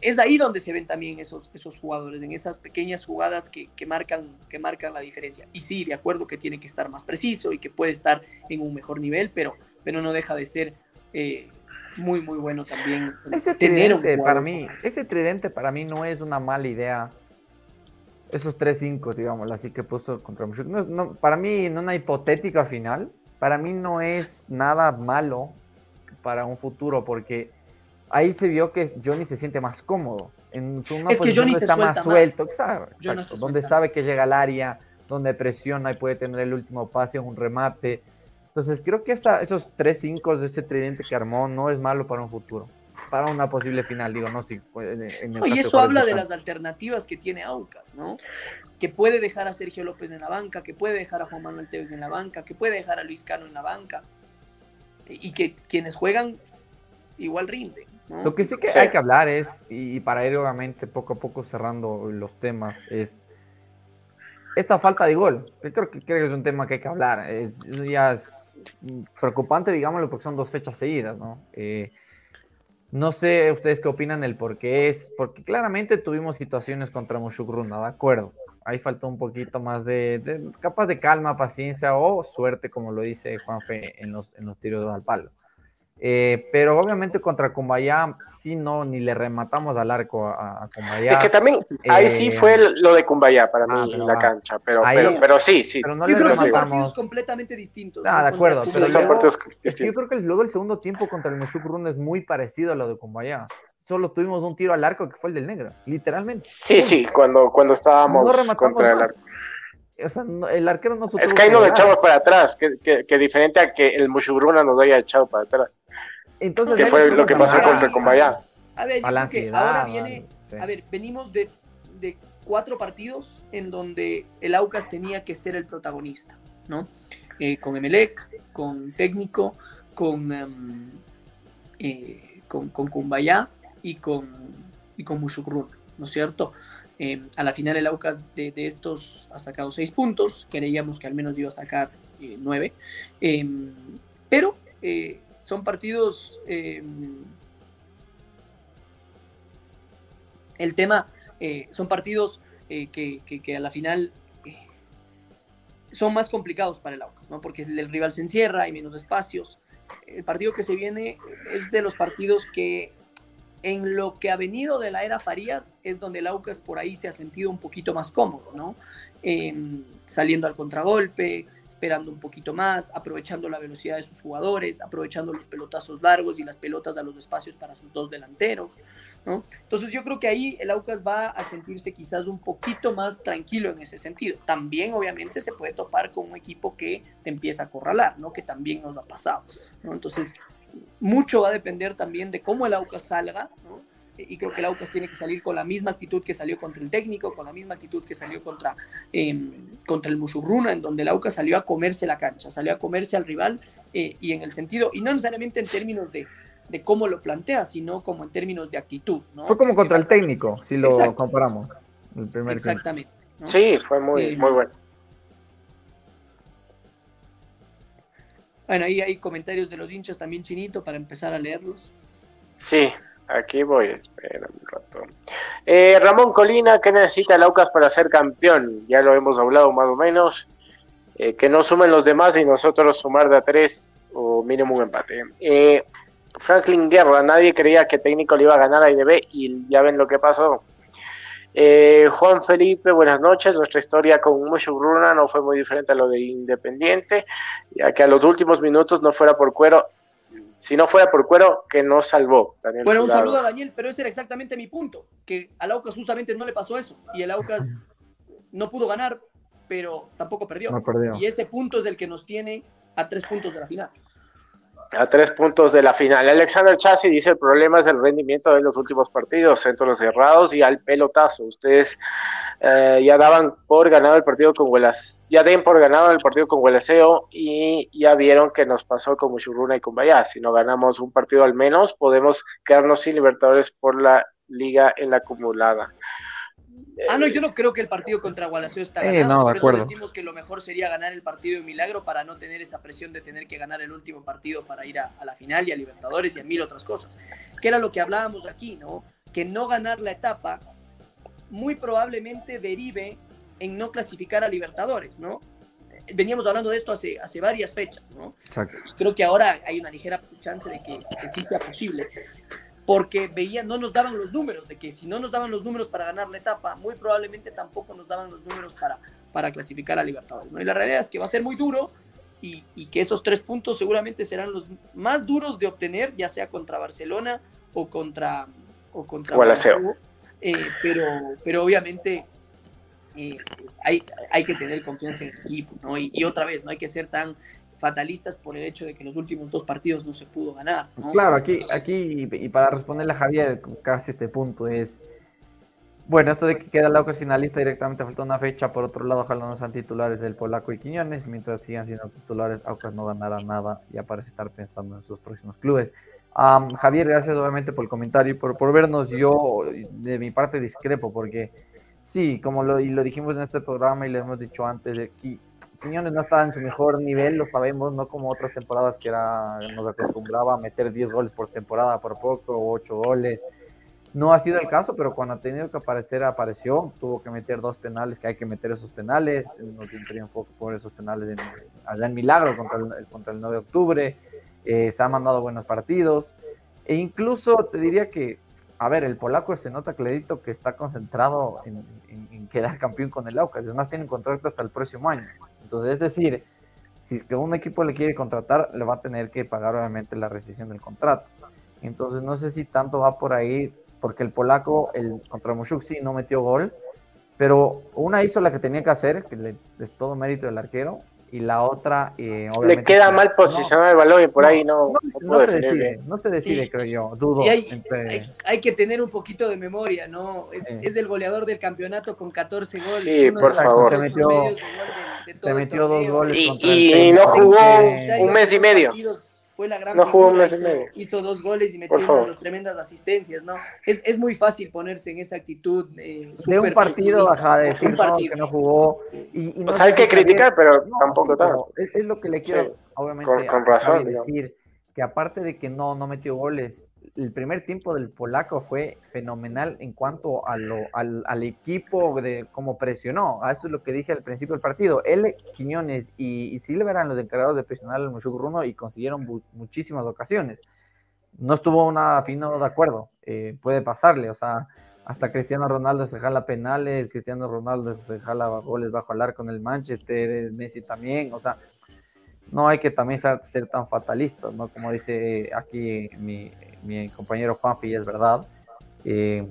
es ahí donde se ven también esos, esos jugadores, en esas pequeñas jugadas que, marcan, que marcan la diferencia. Y sí, de acuerdo que tiene que estar más preciso y que puede estar en un mejor nivel, pero, pero no deja de ser eh, muy, muy bueno también ese tener un para mí, Ese tridente para mí no es una mala idea esos tres cinco, digamos, así que puso contra no, para mí, en una hipotética final, para mí no es nada malo para un futuro, porque ahí se vio que Johnny se siente más cómodo. En su es que Johnny está más suelto, exacto, donde sabe que llega al área, donde presiona y puede tener el último pase, un remate. Entonces creo que esos tres cinco de ese tridente que armó no es malo para un futuro para una posible final, digo, no, si Y eso habla de las alternativas que tiene Aucas, ¿no? Que puede dejar a Sergio López en la banca, que puede dejar a Juan Manuel Tevez en la banca, que puede dejar a Luis Cano en la banca, y que quienes juegan igual rinden. ¿No? Lo que sí que hay que hablar es, y para ir obviamente poco a poco cerrando los temas, es esta falta de gol. creo que, creo que es un tema que hay que hablar. Es, ya es preocupante, digámoslo, porque son dos fechas seguidas, ¿no? Eh, no sé ustedes qué opinan el por qué es, porque claramente tuvimos situaciones contra Mushukruna, ¿de acuerdo? Ahí faltó un poquito más de, de, capaz de calma, paciencia o suerte, como lo dice Juanfe en los, en los tiros al palo. Eh, pero obviamente contra Cumbayá sí no, ni le rematamos al arco a, a Cumbayá. Es que también ahí sí eh, fue lo de Cumbayá para ah, mí en la cancha, pero, pero, sí, sí. Pero no yo creo que son partidos completamente distintos. Ah, de acuerdo, pero yo creo que luego el segundo tiempo contra el Run es muy parecido a lo de Cumbayá. Solo tuvimos un tiro al arco que fue el del negro, literalmente. Sí, sí, cuando, cuando estábamos contra el arco. O sea, el arquero no Es que ahí nos echamos para atrás, que, que, diferente a que el Mushugruna nos haya echado para atrás. Entonces, ¿Qué fue lo que pasó contra Combayá? A ver, ahora viene, a ver, venimos de, de, cuatro partidos en donde el Aucas tenía que ser el protagonista, ¿no? Eh, con Emelec, con Técnico, con, um, eh, con, con Cumbayá y con, y con ¿no es cierto? Em, a la final el Aucas de, estos ha sacado seis puntos, creíamos que al menos iba a sacar eh, nueve, em, pero eh, son partidos... Em, el tema, eh, son partidos que, a la final son más complicados para el Aucas, ¿no? porque el rival se encierra, hay menos espacios. El partido que se viene es de los partidos que en lo que ha venido de la era Farías es donde el Aucas por ahí se ha sentido un poquito más cómodo, ¿no? Em, saliendo al contragolpe, esperando un poquito más, aprovechando la velocidad de sus jugadores, aprovechando los pelotazos largos y las pelotas a los espacios para sus dos delanteros, ¿no? Entonces yo creo que ahí el Aucas va a sentirse quizás un poquito más tranquilo en ese sentido. También obviamente se puede topar con un equipo que te empieza a acorralar, ¿no? Que también nos ha pasado, ¿no? Entonces mucho va a depender también de cómo el Aucas salga, ¿no? y creo que el Aucas tiene que salir con la misma actitud que salió contra el técnico, con la misma actitud que salió contra, eh, contra el Musurruna, en donde el Aucas salió a comerse la cancha, salió a comerse al rival eh, y en el sentido, y no necesariamente en términos de, de cómo lo plantea, sino como en términos de actitud. ¿no? Fue como contra el técnico, si lo Exacto. comparamos. El primer. Exactamente. ¿no? Sí, fue muy, Eh, muy bueno. Bueno, ahí hay comentarios de los hinchas también, Chinito, para empezar a leerlos. Sí, aquí voy, espera un rato. Eh, Ramón Colina, ¿qué necesita el Aucas para ser campeón? Ya lo hemos hablado más o menos. Eh, que no sumen los demás y nosotros sumar de a tres o mínimo un empate. Eh, Franklin Guerra, nadie creía que técnico le iba a ganar a IDB y ya ven lo que pasó. Eh, Juan Felipe, buenas noches. Nuestra historia con Mushugruna no fue muy diferente a lo de Independiente, ya que a los últimos minutos no fuera por cuero, si no fuera por cuero, que nos salvó. Daniel Bueno, un saludo a Daniel, pero ese era exactamente mi punto, que al Aucas justamente no le pasó eso, y el Aucas no pudo ganar, pero tampoco perdió. No perdió. Y ese punto es el que nos tiene a tres puntos de la final. A tres puntos de la final. Alexander Chassi dice el problema es el rendimiento de los últimos partidos, centros cerrados y al pelotazo. Ustedes eh, ya daban por ganado el partido con Huelas, ya den por ganado el partido con Huelaseo y ya vieron que nos pasó con Mushuruna y con. Si no ganamos un partido al menos, podemos quedarnos sin Libertadores por la liga en la acumulada. Ah, no, yo no creo que el partido contra Gualaceo está Eh, ganado. no, de por eso acuerdo. decimos que lo mejor sería ganar el partido de Milagro para no tener esa presión de tener que ganar el último partido para ir a, a la final y a Libertadores y a mil otras cosas. Que era lo que hablábamos aquí, ¿no? Que no ganar la etapa muy probablemente derive en no clasificar a Libertadores, ¿no? Veníamos hablando de esto hace, hace varias fechas, ¿no? Exacto. creo que ahora hay una ligera chance de que, que sí sea posible. Porque veían, no nos daban los números, de que si no nos daban los números para ganar la etapa, muy probablemente tampoco nos daban los números para, para clasificar a Libertadores. ¿no? Y la realidad es que va a ser muy duro y, y que esos tres puntos seguramente serán los más duros de obtener, ya sea contra Barcelona o contra, o contra Gualaceo. Eh, pero, pero obviamente eh, hay, hay que tener confianza en el equipo, ¿no? Y, y otra vez, no hay que ser tan fatalistas por el hecho de que los últimos dos partidos no se pudo ganar, ¿no? Claro, aquí, aquí, y para responderle a Javier, casi este punto es. Bueno, esto de que queda el Aucas finalista directamente falta una fecha. Por otro lado, ojalá no sean titulares del Polaco y Quiñones. Mientras sigan siendo titulares, Aucas no ganará nada. Ya parece estar pensando en sus próximos clubes. Javier, gracias obviamente por el comentario y por, por vernos. Yo, de mi parte, discrepo porque sí, como lo, y lo dijimos en este programa y lo hemos dicho antes, que Quiñones no estaba en su mejor nivel, lo sabemos, no como otras temporadas que era, nos acostumbraba a meter 10 goles por temporada por poco, o 8 goles. No ha sido el caso, pero cuando ha tenido que aparecer, apareció. Tuvo que meter dos penales, que hay que meter esos penales. No un foco por esos penales en- allá en Milagro contra el, contra el 9 de octubre. Eh, se han mandado buenos partidos. E incluso te diría que, a ver, el polaco se nota clarito que está concentrado en, en- en quedar campeón con el Aucas. Además, tiene un contrato hasta el próximo año. Entonces, es decir, si es que un equipo le quiere contratar, le va a tener que pagar obviamente la rescisión del contrato. Entonces, no sé si tanto va por ahí, porque el polaco, el contra Mushuk sí no metió gol, pero una hizo la que tenía que hacer, que le, es todo mérito del arquero, y la otra, eh, Le obviamente, queda no- mal posicionado el balón y por no, ahí no, no, no no pudo se decide, bien. no se decide, Y- creo yo, dudo Y hay, entre... hay, hay que tener un poquito de memoria, ¿no? Es, Sí. es el goleador del campeonato con 14 goles. Sí, uno por favor. Te metió- de gol de- de todo te el metió dos goles Y- contra el y técnico, no jugó un mes y medio. partidos Fue la gran No jugó un figura, mes y hizo, medio. hizo dos goles y metió unas tremendas asistencias, ¿no? Es, es muy fácil ponerse en esa actitud eh, de un partido, de ¿no? decir Un no, partido. que no jugó. Y, y no O sea, hay sé que criticar, pero No, tampoco sí, tanto. Es, es lo que le quiero, Sí, obviamente, con- con a razón, decir, que aparte de que no, no metió goles, el primer tiempo del polaco fue fenomenal en cuanto a lo, al, equipo de cómo presionó. A eso es lo que dije al principio del partido. Él, Quiñones y, y Silva eran los encargados de presionar al Mushuk Runo y consiguieron muchísimas ocasiones. No estuvo nada fino de acuerdo. eh, puede pasarle, o sea, hasta Cristiano Ronaldo se jala penales, Cristiano Ronaldo se jala goles bajo el arco en el Manchester, Messi también, o sea, no hay que también ser, ser tan fatalistas, ¿no? Como dice aquí mi, mi compañero Juanfi, es verdad. eh,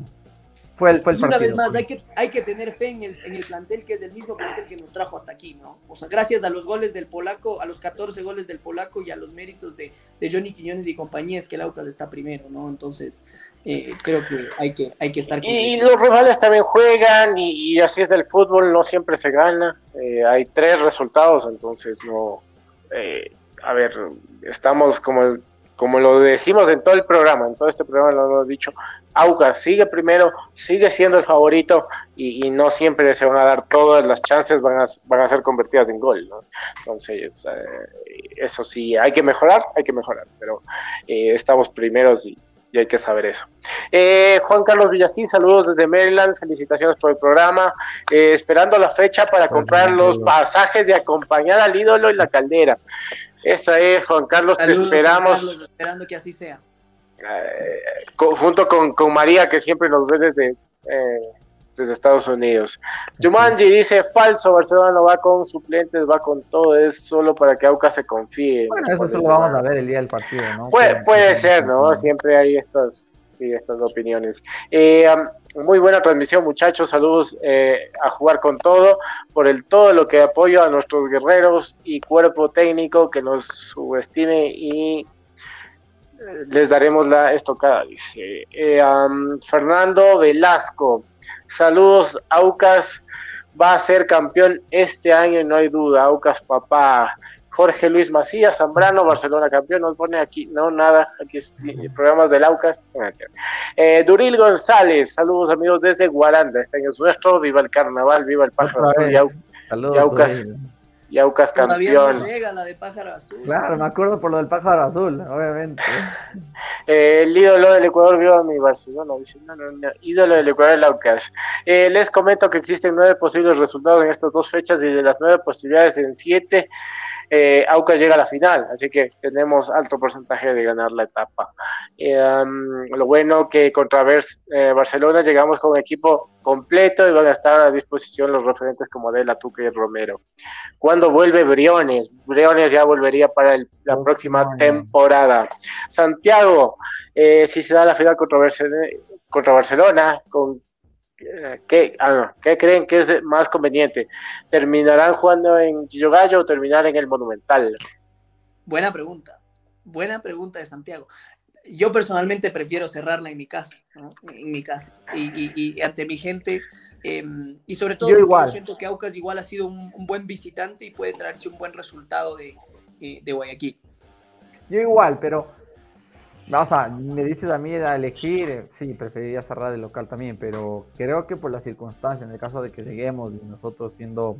Fue el, fue el y una partido, vez más, hay que, hay que tener fe en el, en el plantel, que es el mismo plantel que nos trajo hasta aquí, ¿no? O sea, gracias a los goles del polaco, a los 14 goles del polaco y a los méritos de, de Johnny Quiñones y compañía, es que el Aucas está primero, ¿no? Entonces, eh, creo que hay que, hay que estar Y los rivales también juegan y, y así es el fútbol, no siempre se gana. Eh, hay tres resultados, entonces no... eh, a ver, estamos como, como lo decimos en todo el programa, en todo este programa lo hemos dicho, Aucas sigue primero, sigue siendo el favorito y, no siempre se van a dar todas las chances, van a, van a ser convertidas en gol. Entonces, eh, eso sí, hay que mejorar, hay que mejorar, pero eh, estamos primeros y, y hay que saber eso. Eh, Juan Carlos Villasí, saludos desde Maryland, felicitaciones por el programa, eh, esperando la fecha para comprar los pasajes y acompañar al ídolo en la caldera. Esa es, Juan Carlos, Saludos, te esperamos Juan Carlos, esperando que así sea. eh, junto con, con María, que siempre nos ve desde, eh, desde Estados Unidos. Jumanji dice, falso, Barcelona no va con suplentes, va con todo, es solo para que Aucas se confíe. Bueno, eso solo vamos a ver el día del partido, ¿no? Puede, puede ser, ¿no? Siempre hay estas, sí, estas opiniones. Eh, muy buena transmisión, muchachos. Saludos eh, a jugar con todo, por el todo lo que apoyo a nuestros guerreros y cuerpo técnico que nos subestime y les daremos la estocada, dice. Eh, um, Fernando Velasco, saludos, Aucas va a ser campeón este año, no hay duda. Aucas papá. Jorge Luis Macías, Zambrano, Barcelona campeón, nos pone aquí, no, nada, aquí es eh, programas del Aucas. Eh, Duril González, saludos amigos desde Guaranda, este año es nuestro, viva el carnaval, viva el pájaro y Au- Saludos, y Aucas. Y Aucas Todavía campeón. no llega la de pájaro azul. Claro, me acuerdo por lo del pájaro azul, obviamente. Eh, el ídolo del Ecuador viva mi Barcelona, dice, no, no, no, ídolo del Ecuador el Aucas. Eh, les comento que existen nueve posibles resultados en estas dos fechas y de las nueve posibilidades en siete, eh, Aucas llega a la final, así que tenemos alto porcentaje de ganar la etapa. Eh, um, lo bueno que contra Vers- eh, Barcelona llegamos con equipo completo y van a estar a disposición los referentes como Adela, Tuque y Romero. ¿Cuándo vuelve Briones? Briones ya volvería para el- la próxima temporada. Santiago, eh, si se da la final contra, contra Barcelona, con ¿qué, ah, ¿qué creen que es más conveniente? ¿Terminarán jugando en Gallo o terminar en el Monumental? Buena pregunta. Buena pregunta de Santiago. Yo personalmente prefiero cerrarla en mi casa, ¿no? En mi casa. Y, y- y ante mi gente. eh, y sobre todo, Yo igual. siento que Aucas igual ha sido un, un buen visitante y puede traerse un buen resultado de, eh, de Guayaquil. Yo igual, pero. O sea, me dices a mí a elegir, eh, sí, preferiría cerrar el local también, pero creo que por las circunstancias, en el caso de que lleguemos y nosotros siendo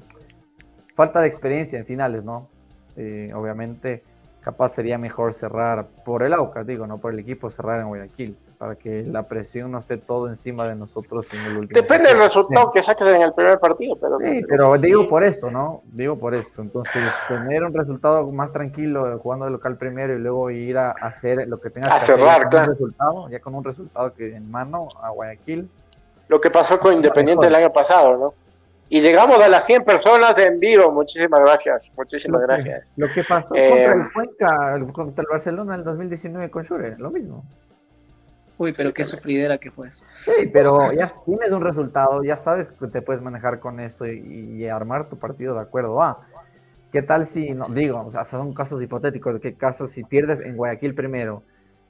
falta de experiencia en finales, ¿no? Eh, obviamente, capaz sería mejor cerrar por el Aucas, digo, no por el equipo, cerrar en Guayaquil, para que la presión no esté todo encima de nosotros en el último. Depende del partido. resultado que saques en el primer partido, pero... Sí, pero digo por eso, ¿no? Digo por eso. Entonces, tener un resultado más tranquilo eh, jugando de local primero y luego ir a hacer lo que tengas A que hacer cerrar, con claro. un resultado, ya con un resultado que en mano a Guayaquil. Lo que pasó con Independiente el año pasado, ¿no? Y llegamos a las 100 personas en vivo. Muchísimas gracias, muchísimas Lo que- gracias. Lo que pasó Eh, contra el Cuenca, contra el Barcelona en el 2019 con Shure, lo mismo. Uy, pero qué sufridera que fue eso. Sí, pero ya tienes un resultado, ya sabes que te puedes manejar con eso y, y armar tu partido de acuerdo a. ¿Qué tal si, no, digo, o sea, son casos hipotéticos, ¿qué casos si pierdes en Guayaquil primero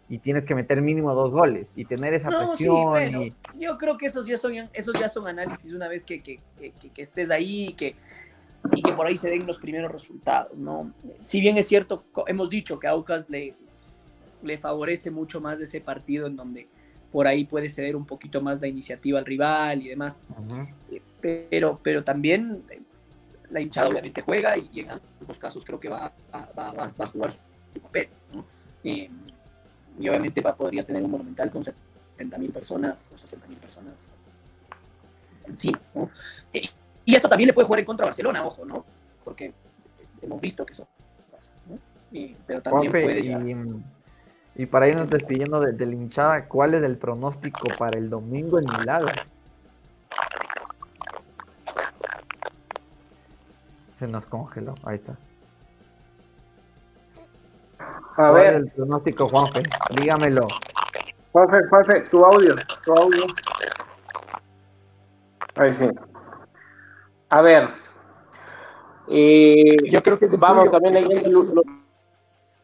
y tienes que meter mínimo dos goles y tener esa No, sí, presión bueno, y yo creo que esos ya son, esos ya son análisis una vez que, que, que- que- estés ahí y que, y que por ahí se den los primeros resultados, ¿no? Si bien es cierto, hemos dicho que Aucas le, le favorece mucho más ese partido en donde por ahí puede ceder un poquito más la iniciativa al rival y demás, eh, pero, pero también eh, la hinchada obviamente juega y en ambos casos creo que va, a- va, va- va a jugar su papel, ¿no? Eh, y obviamente va, podrías tener un monumental con 70 mil personas o 60 mil personas encima, ¿no? Eh, y esto también le puede jugar en contra a Barcelona, ojo, ¿no? Porque hemos visto que eso pasa, ¿no? Y- pero también Juanfe, puede llegar y. y para irnos despidiendo de, de la hinchada, ¿cuál es el pronóstico para el domingo en Milagro? Se nos congeló, ahí está. A ¿Cuál es ver, el pronóstico, Juanfe? Dígamelo. Juanfe, Juanfe, tu audio, tu audio. Ahí sí. A ver. Eh, Yo creo que vamos Julio, también yo creo que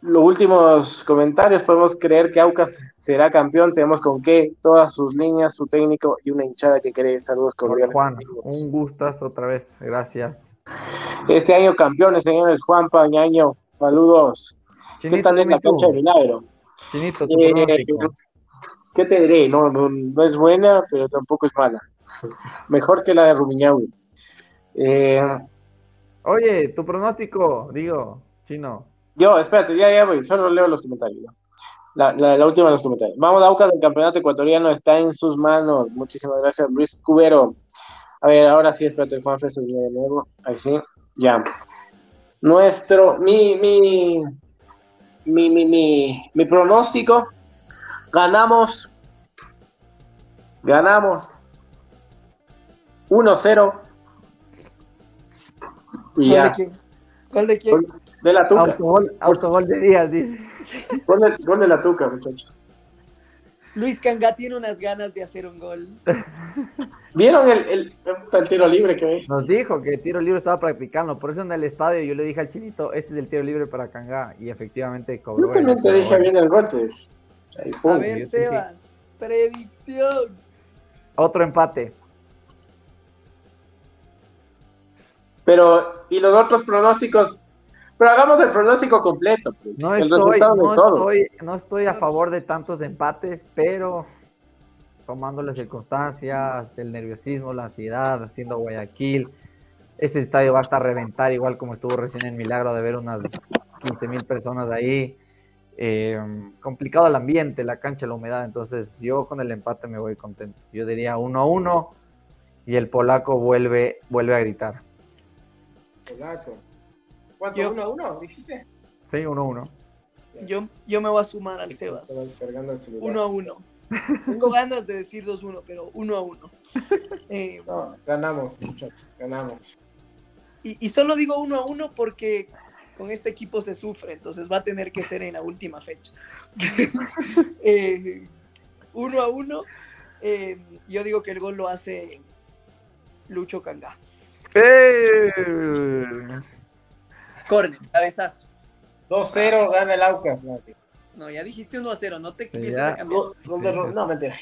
los últimos comentarios. Podemos creer que Aucas será campeón. Tenemos con qué todas sus líneas, su técnico y una hinchada que cree. Saludos cordiales. Juan, un gustazo otra vez, gracias. Este año campeones, señores. Juan Pañaño, saludos. ¿Qué tal en la cancha de Milagro? Chinito, tu Eh. ¿Qué te diré? No, no, no es buena, pero tampoco es mala. Mejor que la de Rumiñahui. Eh, Oye, tu pronóstico, digo, chino. Yo, espérate, ya, ya voy, solo leo los comentarios. ¿no? La, la, la última de los comentarios. Vamos, Aucas del campeonato ecuatoriano está en sus manos. Muchísimas gracias, Luis Cubero. A ver, ahora sí, espérate, Juan se de nuevo. Ahí sí, ya. Nuestro, mi, mi, mi, mi, mi, mi pronóstico. Ganamos. Ganamos. 1-0. Y ¿Gol de ya. quién? ¿Gol de la tuca. Autogol, autogol de Díaz, dice. Gol de, gol de la tuca, muchachos. Luis Cangá tiene unas ganas de hacer un gol. ¿Vieron el, el, el tiro libre que veis? Nos dijo que el tiro libre estaba practicando, por eso en el estadio yo le dije al chinito, este es el tiro libre para Kangá, y efectivamente cobró. Yo también el- te dije bien el gol. Ahí, pum. A ver. Sebas, predicción. Otro empate. Pero, ¿y los otros pronósticos? Pero hagamos el pronóstico completo. pues. No el estoy, resultado de no, todos. estoy, no estoy a favor de tantos empates, pero tomando las circunstancias, el nerviosismo, la ansiedad, haciendo Guayaquil, ese estadio va a estar a reventar, igual como estuvo recién en Milagro de ver unas 15 mil personas ahí. Eh, complicado el ambiente, la cancha, la humedad, entonces yo con el empate me voy contento. Yo diría 1-1 y el polaco vuelve, vuelve a gritar. Polaco. ¿Cuánto? Yo- ¿Uno a uno? ¿Dijiste? Sí, 1-1. Yo, yo me voy a sumar al Sebas. Uno a uno. Tengo ganas de decir 2-1, pero uno a uno. Eh, No, ganamos, muchachos, ganamos. y, y solo digo uno a uno porque con este equipo se sufre, entonces va a tener que ser en la última fecha. Eh, uno a uno. eh, yo digo que el gol lo hace Lucho Cangá. Corner, cabezazo. 2-0 gana el Aucas. No, No, ya dijiste 1 a 0, no te Sí, empieces a cambiar. Gol- gol de Sí, Ro- sí, no, mentira.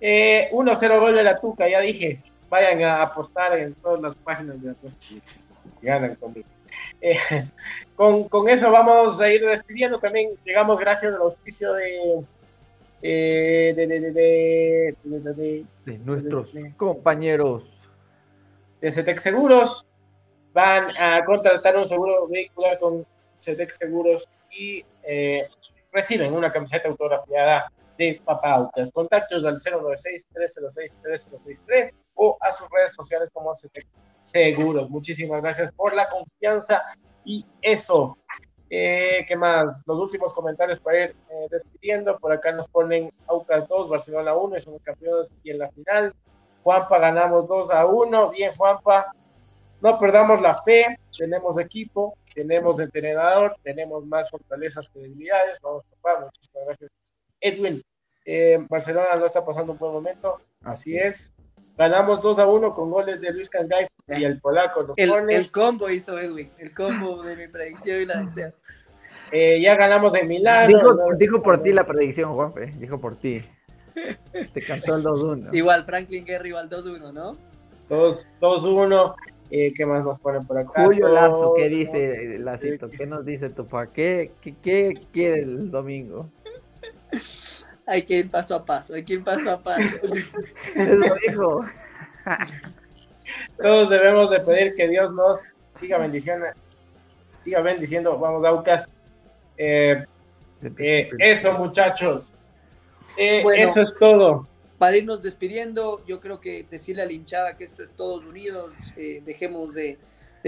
Eh, 1-0 gol de la Tuca, ya dije. Vayan a apostar en todas las páginas de apuestas. y Ganan conmigo. Eh, con, con eso vamos a ir despidiendo. También llegamos gracias al auspicio de. eh, de, de, de, de, de- de- de- de nuestros compañeros. de CETEC Seguros. Van a contratar un seguro vehicular con CETEC Seguros y eh, reciben una camiseta autografiada de Papá Autas. Contactos al 096-306-3063 o a sus redes sociales como CETEC Seguros. Muchísimas gracias por la confianza y eso. Eh, ¿Qué más? Los últimos comentarios para ir eh, despidiendo. Por acá nos ponen Aucas 2, Barcelona 1 y somos campeones y en la final. Juanpa ganamos 2 a 1. Bien, Juanpa. No perdamos la fe. Tenemos equipo, tenemos entrenador, tenemos más fortalezas que debilidades. Vamos, papá. Muchísimas gracias. Edwin, eh, Barcelona no está pasando un buen momento. Así es. Ganamos 2 a 1 con goles de Luis Cangay y el polaco. Nos El, pone. el combo hizo Edwin, el combo de mi predicción y la de Sebas. Eh, ya ganamos de Milán. Dijo, dijo por ti la predicción, Juanfe. Dijo por ti. Te cantó el 2-1. Igual Franklin Guerra igual 2-1, ¿no? 2-1. Eh, ¿Qué más nos ponen por acá? Julio Lazo, ¿qué dice Lacito? ¿Qué nos dice tu pa? ¿Qué, qué, qué quiere el domingo? Hay que ir paso a paso, hay que ir paso a paso. Eso dijo. Todos debemos de pedir que Dios nos siga bendiciendo, siga bendiciendo, vamos Aucas. Eh, eh, eso muchachos, Eh, Bueno. eso es todo. Para irnos despidiendo, yo creo que decirle a la hinchada que esto es todos unidos, eh, dejemos de,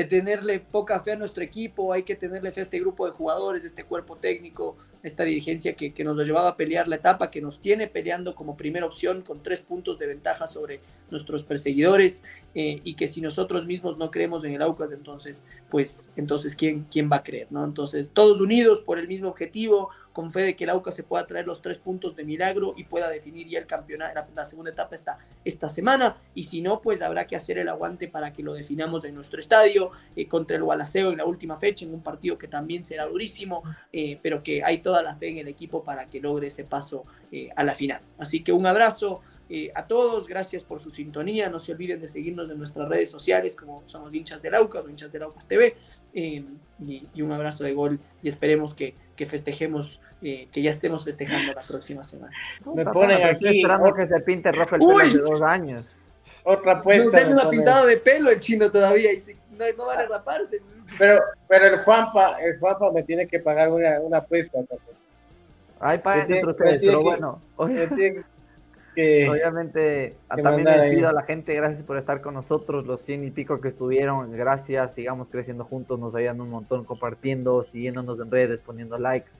tenerle poca fe a nuestro equipo, hay que tenerle fe a este grupo de jugadores, este cuerpo técnico, esta dirigencia que, nos lo llevaba a pelear la etapa, que nos tiene peleando como primera opción con tres puntos de ventaja sobre nuestros perseguidores eh, y que si nosotros mismos no creemos en el Aucas, entonces, pues, entonces, ¿quién, quién va a creer? ¿no? Entonces, todos unidos por el mismo objetivo, con fe de que el Aucas se pueda traer los tres puntos de milagro y pueda definir ya el campeonato, la, la segunda etapa esta, esta semana. Y si no, pues habrá que hacer el aguante para que lo definamos en nuestro estadio eh, contra el Gualaceo en la última fecha, en un partido que también será durísimo, eh, pero que hay toda la fe en el equipo para que logre ese paso eh, a la final. Así que un abrazo eh, a todos, gracias por su sintonía. No se olviden de seguirnos en nuestras redes sociales, como somos hinchas del Aucas o hinchas del Aucas TV. Eh, y, y, un abrazo de gol y esperemos que, que festejemos, eh, que ya estemos festejando la próxima semana. Me ponen aquí. esperando que se pinte rojo el pelo de dos años. Otra apuesta. Nos den una pintada de pelo el chino todavía y se, no, no, vale raparse. Pero, pero el Juanpa, el Juanpa me tiene que pagar una, una apuesta. Ay, paguen entre ustedes, pero bueno. Oye, que, Obviamente, que también les pido a la gente, gracias por estar con nosotros, los cien y pico que estuvieron, gracias, sigamos creciendo juntos, nos ayudan un montón compartiendo, siguiéndonos en redes, poniendo likes,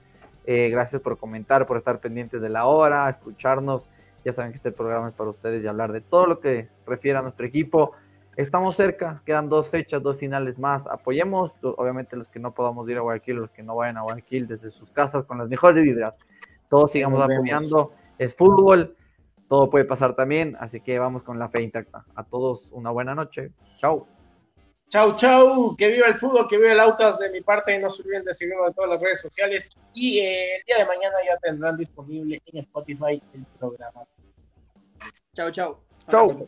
eh, gracias por comentar, por estar pendientes de la hora, escucharnos, ya saben que este programa es para ustedes y hablar de todo lo que refiere a nuestro equipo. Estamos cerca, quedan dos fechas, dos finales más. Apoyemos, obviamente, los que no podamos ir a Guayaquil, los que no vayan a Guayaquil desde sus casas con las mejores vibras. Todos sigamos apoyando. Es fútbol, todo puede pasar también, así que vamos con la fe intacta. A todos una buena noche. Chau. Chau, chau. Que viva el fútbol, que viva el Autas de mi parte. No se olviden de seguirnos en todas las redes sociales. Y eh, el día de mañana ya tendrán disponible en Spotify el programa. Chau, chau. Chau.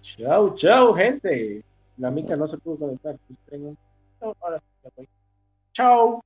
Chau, chau, gente. La mica no se pudo conectar. Pues, Ahora sí, Chau.